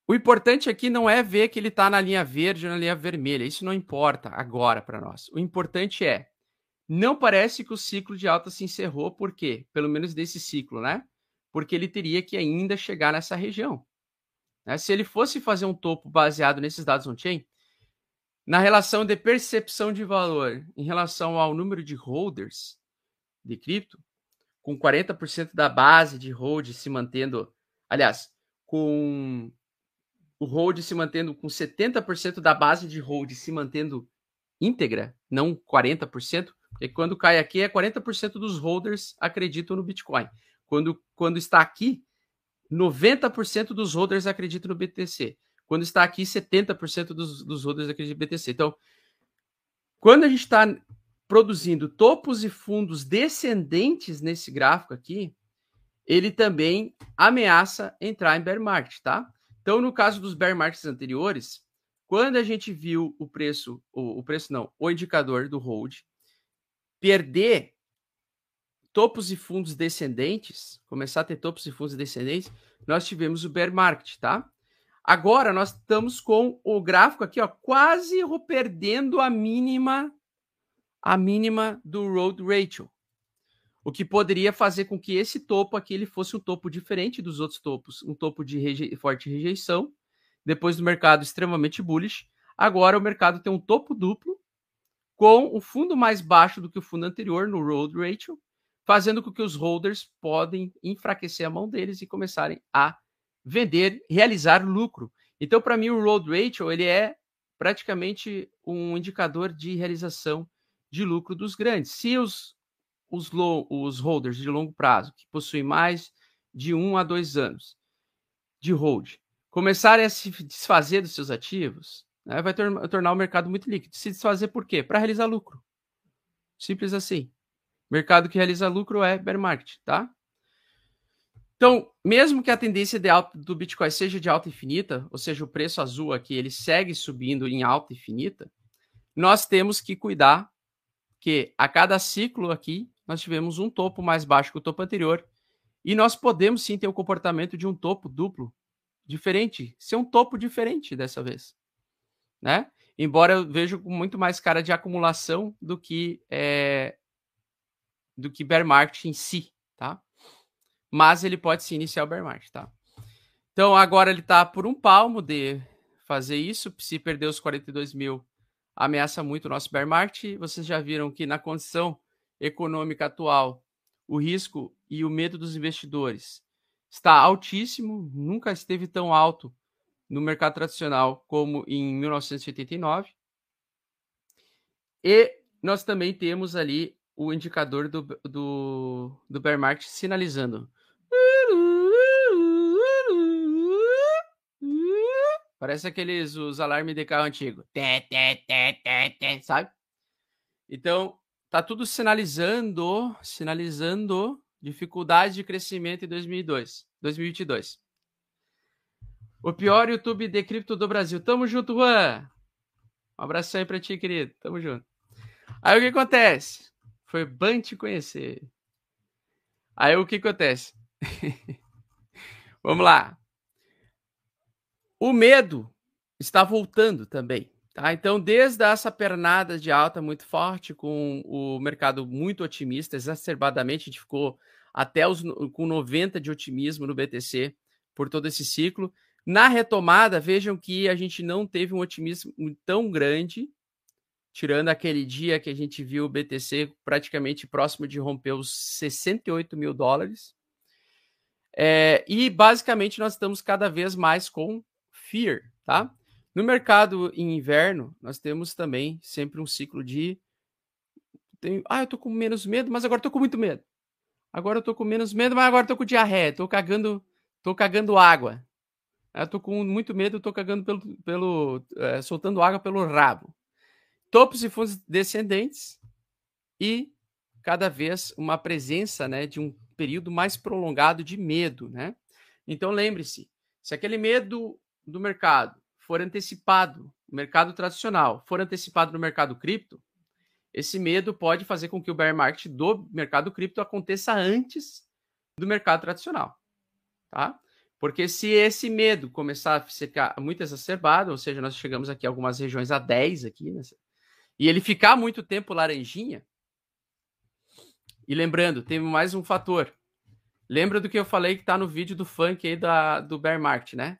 O importante aqui não é ver que ele está na linha verde ou na linha vermelha. Isso não importa agora para nós. O importante é, não parece que o ciclo de alta se encerrou, por quê? Pelo menos desse ciclo, né? Porque ele teria que ainda chegar nessa região. Né? Se ele fosse fazer um topo baseado nesses dados on-chain, na relação de percepção de valor em relação ao número de holders de cripto, com 40% da base de hold se mantendo, aliás, com o hold se mantendo com 70% da base de hold se mantendo íntegra, não 40%, porque quando cai aqui é 40% dos holders acreditam no Bitcoin. Quando, quando está aqui, 90% dos holders acreditam no BTC. Quando está aqui, 70% dos, dos holders acreditam no BTC. Então, quando a gente está produzindo topos e fundos descendentes nesse gráfico aqui, ele também ameaça entrar em bear market, tá? Então, no caso dos bear markets anteriores, quando a gente viu o preço, o, o preço não, o indicador do hold perder topos e fundos descendentes, começar a ter topos e fundos descendentes, nós tivemos o bear market, tá? Agora nós estamos com o gráfico aqui, ó, quase perdendo a mínima a mínima do road ratio. O que poderia fazer com que esse topo aqui ele fosse um topo diferente dos outros topos, um topo de reje forte rejeição, depois do mercado extremamente bullish. Agora o mercado tem um topo duplo com o fundo mais baixo do que o fundo anterior no road ratio, fazendo com que os holders podem enfraquecer a mão deles e começarem a vender, realizar lucro. Então, para mim, o road ratio ele é praticamente um indicador de realização de lucro dos grandes. Se os os, low, os holders de longo prazo, que possuem mais de um a dois anos de hold, começarem a se desfazer dos seus ativos, né, vai tor tornar o mercado muito líquido. Se desfazer por quê? Para realizar lucro. Simples assim. Mercado que realiza lucro é bear market, tá? Então, mesmo que a tendência de alta do Bitcoin seja de alta infinita, ou seja, o preço azul aqui ele segue subindo em alta infinita, nós temos que cuidar que a cada ciclo aqui nós tivemos um topo mais baixo que o topo anterior. E nós podemos sim ter o comportamento de um topo duplo diferente, ser um topo diferente dessa vez, né? Embora eu vejo com muito mais cara de acumulação do que é, do que bear market em si, tá? Mas ele pode se iniciar o bear market, tá? Então agora ele está por um palmo de fazer isso. Se perder os 42 mil, ameaça muito o nosso bear market. Vocês já viram que na condição econômica atual, o risco e o medo dos investidores está altíssimo, nunca esteve tão alto no mercado tradicional como em 1989. E nós também temos ali o indicador do, do, do bear market sinalizando. Parece aqueles os alarmes de carro antigo. Sabe? Então, tá tudo sinalizando, sinalizando dificuldade de crescimento em 2002, 2022. O pior YouTube de cripto do Brasil. Tamo junto, Juan. Um abraço aí pra ti, querido. Tamo junto. Aí o que acontece? Foi bom te conhecer. Aí o que acontece? Vamos lá. O medo está voltando também. Tá? Então, desde essa pernada de alta muito forte, com o mercado muito otimista, exacerbadamente, a gente ficou até os, com 90 de otimismo no BTC por todo esse ciclo. Na retomada, vejam que a gente não teve um otimismo tão grande, tirando aquele dia que a gente viu o BTC praticamente próximo de romper os 68 mil dólares. É, e basicamente nós estamos cada vez mais com fear, tá? No mercado em inverno, nós temos também sempre um ciclo de. Ah, eu tô com menos medo, mas agora tô com muito medo. Agora eu tô com menos medo, mas agora tô com diarreia, tô cagando, tô cagando água. Eu tô com muito medo, tô cagando pelo, pelo é, soltando água pelo rabo. Topos e fundos descendentes e cada vez uma presença, né, de um período mais prolongado de medo, né? Então lembre-se, se aquele medo do mercado for antecipado, mercado tradicional, for antecipado no mercado cripto, esse medo pode fazer com que o bear market do mercado cripto aconteça antes do mercado tradicional, tá? Porque se esse medo começar a ficar muito exacerbado, ou seja, nós chegamos aqui a algumas regiões a 10 aqui, né? e ele ficar muito tempo laranjinha, e lembrando, tem mais um fator. Lembra do que eu falei que está no vídeo do funk aí da, do bear market, né?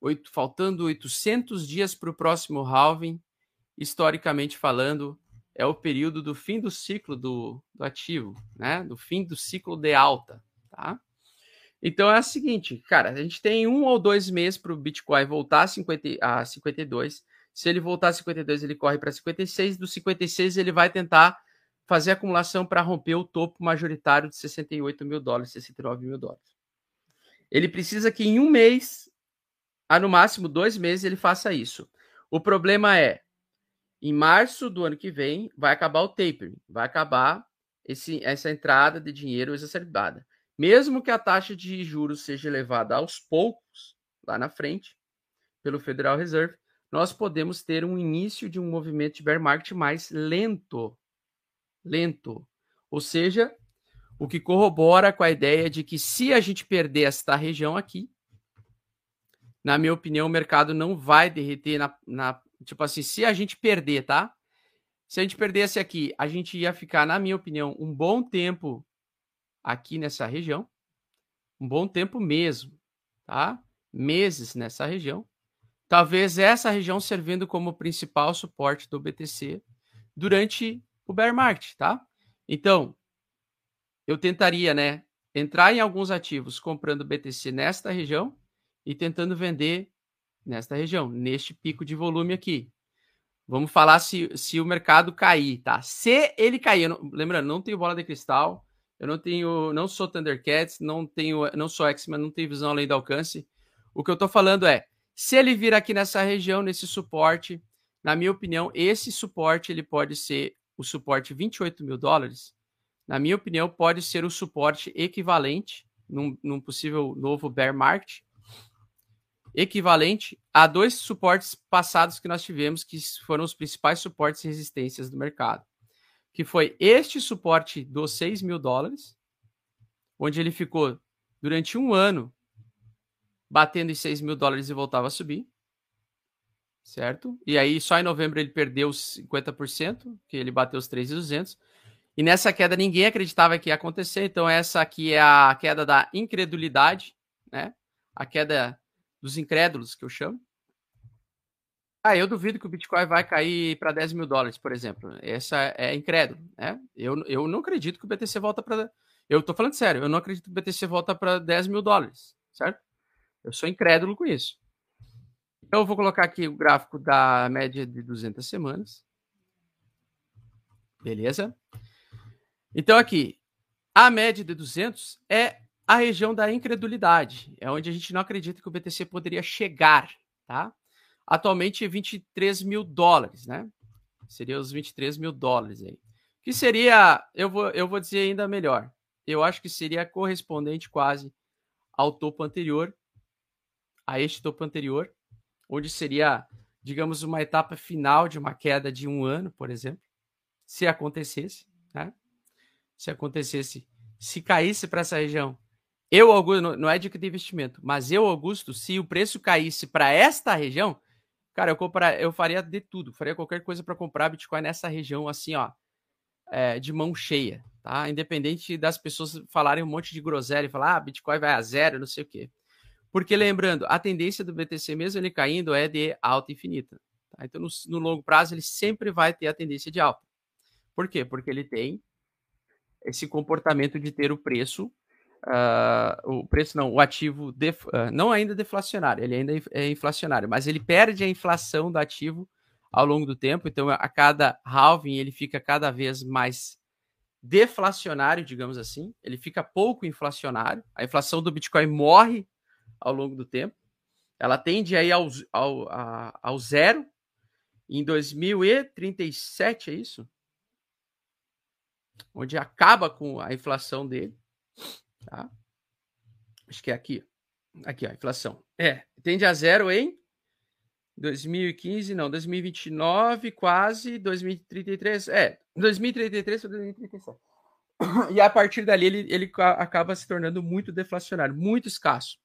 Oito, faltando 800 dias para o próximo halving, historicamente falando, é o período do fim do ciclo do, do ativo, né? Do fim do ciclo de alta, tá? Então é o seguinte, cara, a gente tem um ou dois meses para o Bitcoin voltar a, 50, a 52. Se ele voltar a 52, ele corre para 56. Do 56, ele vai tentar fazer acumulação para romper o topo majoritário de 68 mil dólares, 69 mil dólares. Ele precisa que em um mês, a no máximo dois meses, ele faça isso. O problema é, em março do ano que vem, vai acabar o tapering, vai acabar esse, essa entrada de dinheiro exacerbada. Mesmo que a taxa de juros seja elevada aos poucos, lá na frente, pelo Federal Reserve, nós podemos ter um início de um movimento de bear market mais lento lento. Ou seja, o que corrobora com a ideia de que se a gente perder esta região aqui, na minha opinião, o mercado não vai derreter na, na tipo assim, se a gente perder, tá? Se a gente perdesse aqui, a gente ia ficar, na minha opinião, um bom tempo aqui nessa região, um bom tempo mesmo, tá? Meses nessa região. Talvez essa região servindo como principal suporte do BTC durante o bear market, tá? Então, eu tentaria, né, entrar em alguns ativos comprando BTC nesta região e tentando vender nesta região, neste pico de volume aqui. Vamos falar se, se o mercado cair, tá? Se ele cair, não, lembrando, não tenho bola de cristal, eu não tenho, não sou Thundercats, não tenho, não sou X-Men, não tenho visão além do alcance. O que eu tô falando é, se ele vir aqui nessa região, nesse suporte, na minha opinião, esse suporte ele pode ser o suporte 28 mil dólares, na minha opinião, pode ser o suporte equivalente num, num possível novo bear market, equivalente a dois suportes passados que nós tivemos, que foram os principais suportes e resistências do mercado. Que foi este suporte dos 6 mil dólares, onde ele ficou durante um ano batendo em 6 mil dólares e voltava a subir certo? E aí só em novembro ele perdeu 50%, que ele bateu os 3.200. E nessa queda ninguém acreditava que ia acontecer, então essa aqui é a queda da incredulidade, né? A queda dos incrédulos, que eu chamo. Ah, eu duvido que o Bitcoin vai cair para 10 mil dólares, por exemplo. Essa é incrédulo, né? Eu, eu não acredito que o BTC volta para. Eu tô falando sério, eu não acredito que o BTC volta para 10 mil dólares, certo? Eu sou incrédulo com isso. Então, eu vou colocar aqui o gráfico da média de 200 semanas. Beleza? Então aqui, a média de 200 é a região da incredulidade, é onde a gente não acredita que o BTC poderia chegar, tá? Atualmente 23 mil dólares, né? Seria os 23 mil dólares aí. Que seria, eu vou, eu vou dizer ainda melhor. Eu acho que seria correspondente quase ao topo anterior, a este topo anterior, onde seria, digamos, uma etapa final de uma queda de um ano, por exemplo, se acontecesse, né? Se acontecesse, se caísse para essa região, eu, Augusto, não é dica de investimento, mas eu, Augusto, se o preço caísse para esta região, cara, eu comprar, eu faria de tudo, faria qualquer coisa para comprar Bitcoin nessa região, assim, ó, é, de mão cheia, tá? Independente das pessoas falarem um monte de groselha e falar, ah, Bitcoin vai a zero, não sei o quê. Porque lembrando, a tendência do BTC, mesmo ele caindo, é de alta infinita. Tá? Então, no, no, longo prazo, ele sempre vai ter a tendência de alta. Por quê? Porque ele tem esse comportamento de ter o preço, uh, o preço não, o ativo, def, uh, não ainda deflacionário, ele ainda é inflacionário, mas ele perde a inflação do ativo ao longo do tempo. Então, a cada halving, ele fica cada vez mais deflacionário, digamos assim. Ele fica pouco inflacionário. A inflação do Bitcoin morre ao longo do tempo. Ela tende aí ao, ao, a, ao zero em 2037, é isso? Onde acaba com a inflação dele. Tá? Acho que é aqui. Aqui, ó, inflação. É, tende a zero em 2015, não, 2029, quase, 2033, é, 2033 para 2037. E a partir dali ele, ele acaba se tornando muito deflacionário, muito escasso.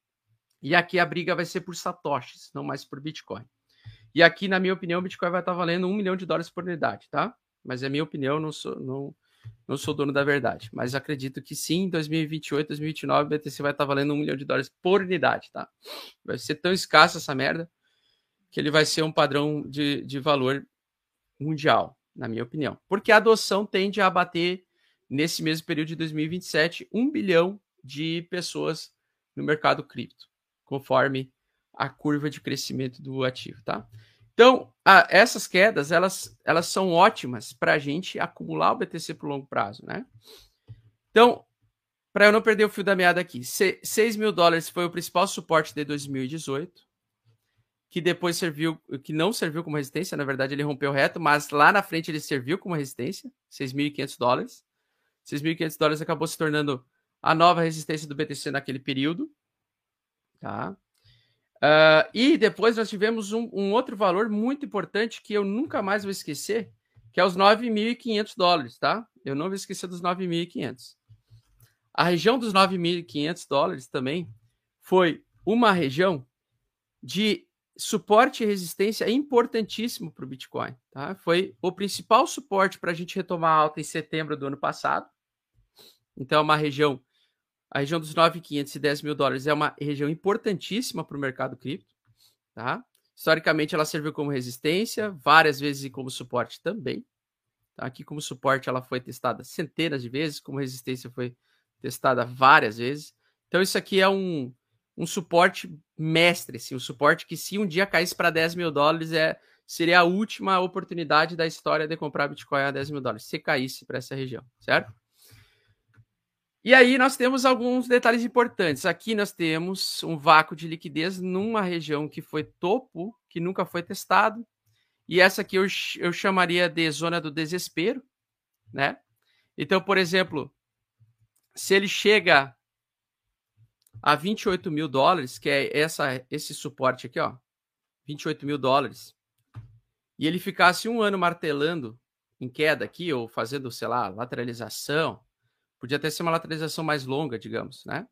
E aqui a briga vai ser por satoshis, não mais por Bitcoin. E aqui, na minha opinião, o Bitcoin vai estar valendo um milhão de dólares por unidade, tá? Mas é minha opinião, não sou, não, não sou dono da verdade. Mas acredito que sim, em 2028, 2029, o BTC vai estar valendo um milhão de dólares por unidade, tá? Vai ser tão escasso essa merda que ele vai ser um padrão de, de valor mundial, na minha opinião. Porque a adoção tende a bater, nesse mesmo período de 2027, um bilhão de pessoas no mercado cripto conforme a curva de crescimento do ativo, tá? Então, a, essas quedas, elas, elas são ótimas para a gente acumular o BTC para o longo prazo, né? Então, para eu não perder o fio da meada aqui, 6 mil dólares foi o principal suporte de 2018, que depois serviu, que não serviu como resistência, na verdade ele rompeu reto, mas lá na frente ele serviu como resistência, 6.500 dólares. 6.500 dólares acabou se tornando a nova resistência do BTC naquele período. Tá? Uh, e depois nós tivemos um, um, outro valor muito importante que eu nunca mais vou esquecer, que é os 9.500 dólares, tá? Eu não vou esquecer dos 9.500. A região dos 9.500 dólares também foi uma região de suporte e resistência importantíssimo para o Bitcoin. Tá? Foi o principal suporte para a gente retomar a alta em setembro do ano passado. Então, é uma região a região dos 9.500 e 10 mil dólares é uma região importantíssima para o mercado cripto. Tá? Historicamente, ela serviu como resistência, várias vezes e como suporte também. Tá? Aqui, como suporte, ela foi testada centenas de vezes, como resistência foi testada várias vezes. Então, isso aqui é um, um suporte mestre, assim, um suporte que, se um dia caísse para 10 mil dólares, é, seria a última oportunidade da história de comprar Bitcoin a 10 mil dólares, se caísse para essa região, certo? E aí nós temos alguns detalhes importantes. Aqui nós temos um vácuo de liquidez numa região que foi topo, que nunca foi testado. E essa aqui eu, eu chamaria de zona do desespero, né? Então, por exemplo, se ele chega a 28 mil dólares, que é essa, esse suporte aqui, ó, 28 mil dólares, e ele ficasse um ano martelando em queda aqui, ou fazendo, sei lá, lateralização, Podia até ser uma lateralização mais longa, digamos, né?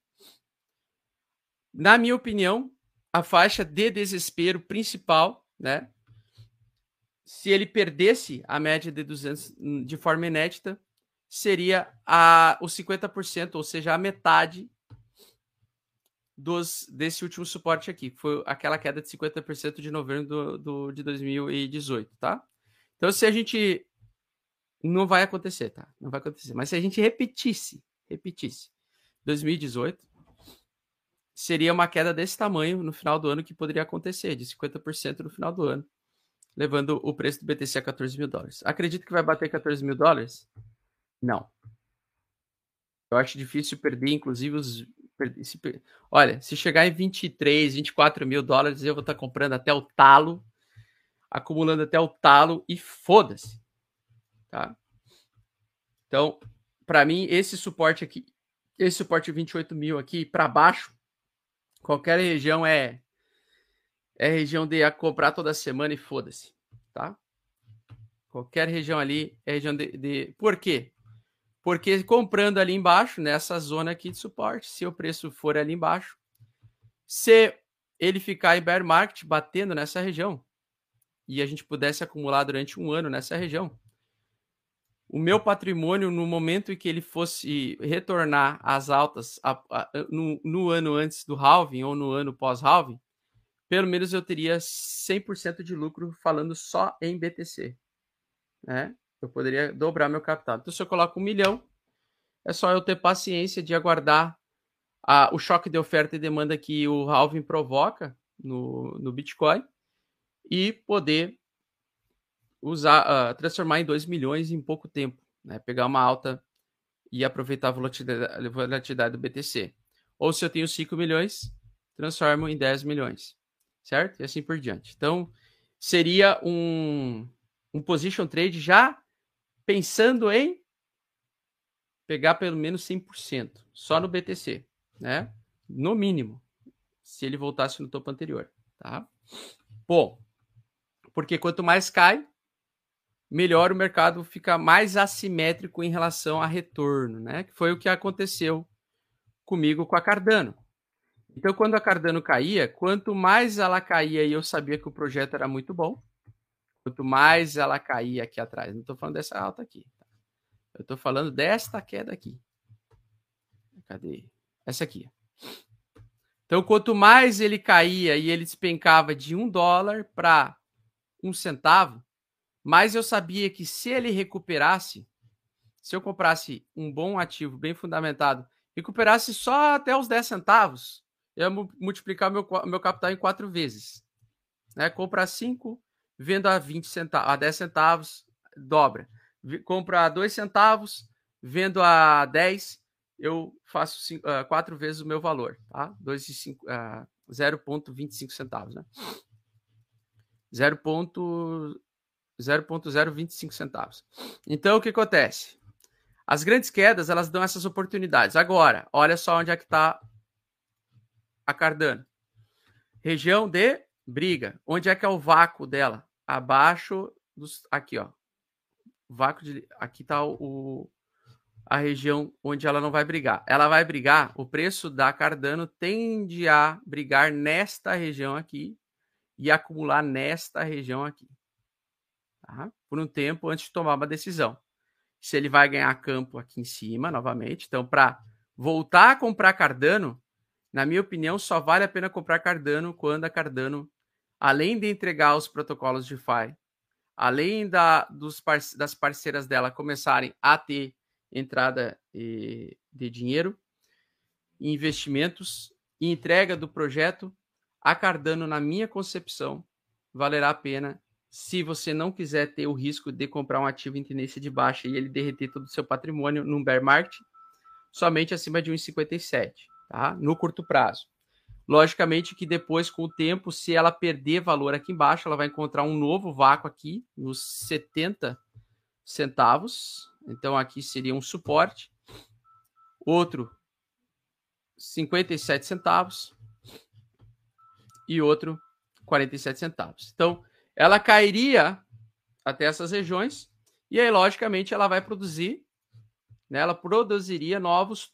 Na minha opinião, a faixa de desespero principal, né? Se ele perdesse a média de 200 hum, de forma inédita, seria a, os 50%, ou seja, a metade dos, desse último suporte aqui, que foi aquela queda de 50% de novembro do, do, de 2018, tá? Então, se a gente não vai acontecer, tá? Não vai acontecer. Mas se a gente repetisse, repetisse, 2018, seria uma queda desse tamanho no final do ano que poderia acontecer, de 50% no final do ano. levando o preço do BTC a 14 mil dólares. Acredito que vai bater 14 mil dólares? Não. Eu acho difícil perder, inclusive, os. Olha, se chegar em 23, 24 mil dólares, eu vou estar comprando até o talo, acumulando até o talo e foda-se. Tá? Então, para mim, esse suporte aqui, esse suporte 28 mil aqui para baixo, qualquer região é é região de a comprar toda semana e foda-se, tá? Qualquer região ali é região de, de, Por quê? Porque comprando ali embaixo, nessa zona aqui de suporte, se o preço for ali embaixo, se ele ficar em bear market batendo nessa região e a gente pudesse acumular durante um ano nessa região, o meu patrimônio, no momento em que ele fosse retornar às altas a, a, no, no, ano antes do halving ou no ano pós-halving, pelo menos eu teria 100% de lucro falando só em BTC. Né? Eu poderia dobrar meu capital. Então, se eu coloco um milhão, é só eu ter paciência de aguardar a, o choque de oferta e demanda que o halving provoca no, no Bitcoin e poder usar, uh, transformar em 2 milhões em pouco tempo, né? Pegar uma alta e aproveitar a volatilidade, a volatilidade do BTC. Ou se eu tenho 5 milhões, transformo em 10 milhões, certo? E assim por diante. Então, seria um, um position trade já pensando em pegar pelo menos 100%, só no BTC, né? No mínimo, se ele voltasse no topo anterior, tá? Bom, porque quanto mais cai, melhor o mercado fica mais assimétrico em relação a retorno, né? Que foi o que aconteceu comigo com a Cardano. Então, quando a Cardano caía, quanto mais ela caía e eu sabia que o projeto era muito bom, quanto mais ela caía aqui atrás. Não estou falando dessa alta aqui. Tá? Eu estou falando desta queda aqui. Cadê? Essa aqui. Então, quanto mais ele caía e ele despencava de um dólar para um centavo, mas eu sabia que se ele recuperasse, se eu comprasse um bom ativo bem fundamentado, recuperasse só até os 10 centavos, eu ia multiplicar meu, meu capital em quatro vezes. Né? Comprar 5, vendo a 20 centavos, a 10 centavos, dobra. Compra a 2 centavos, vendo a 10, eu faço cinco, uh, quatro vezes o meu valor, tá? 0,25 centavos, né? 0. 0,025 centavos. Então, o que acontece? As grandes quedas, elas dão essas oportunidades. Agora, olha só onde é que está a Cardano. Região de briga. Onde é que é o vácuo dela? Abaixo dos... Aqui, ó. Vácuo de... Aqui está o, a região onde ela não vai brigar. Ela vai brigar, o preço da Cardano tende a brigar nesta região aqui e acumular nesta região aqui tá? por um tempo antes de tomar uma decisão. Se ele vai ganhar campo aqui em cima novamente. Então, para voltar a comprar Cardano, na minha opinião, só vale a pena comprar Cardano quando a Cardano, além de entregar os protocolos de DeFi, além da, dos par das parceiras dela começarem a ter entrada e, de dinheiro, investimentos e entrega do projeto, a Cardano, na minha concepção, valerá a pena se você não quiser ter o risco de comprar um ativo em tendência de baixa e ele derreter todo o seu patrimônio num bear market, somente acima de 1,57, tá? No curto prazo. Logicamente que depois, com o tempo, se ela perder valor aqui embaixo, ela vai encontrar um novo vácuo aqui, nos 70 centavos. Então, aqui seria um suporte. Outro, 57 centavos. E outro, 47 centavos. Então, ela cairia até essas regiões e aí, logicamente, ela vai produzir, né, ela produziria novos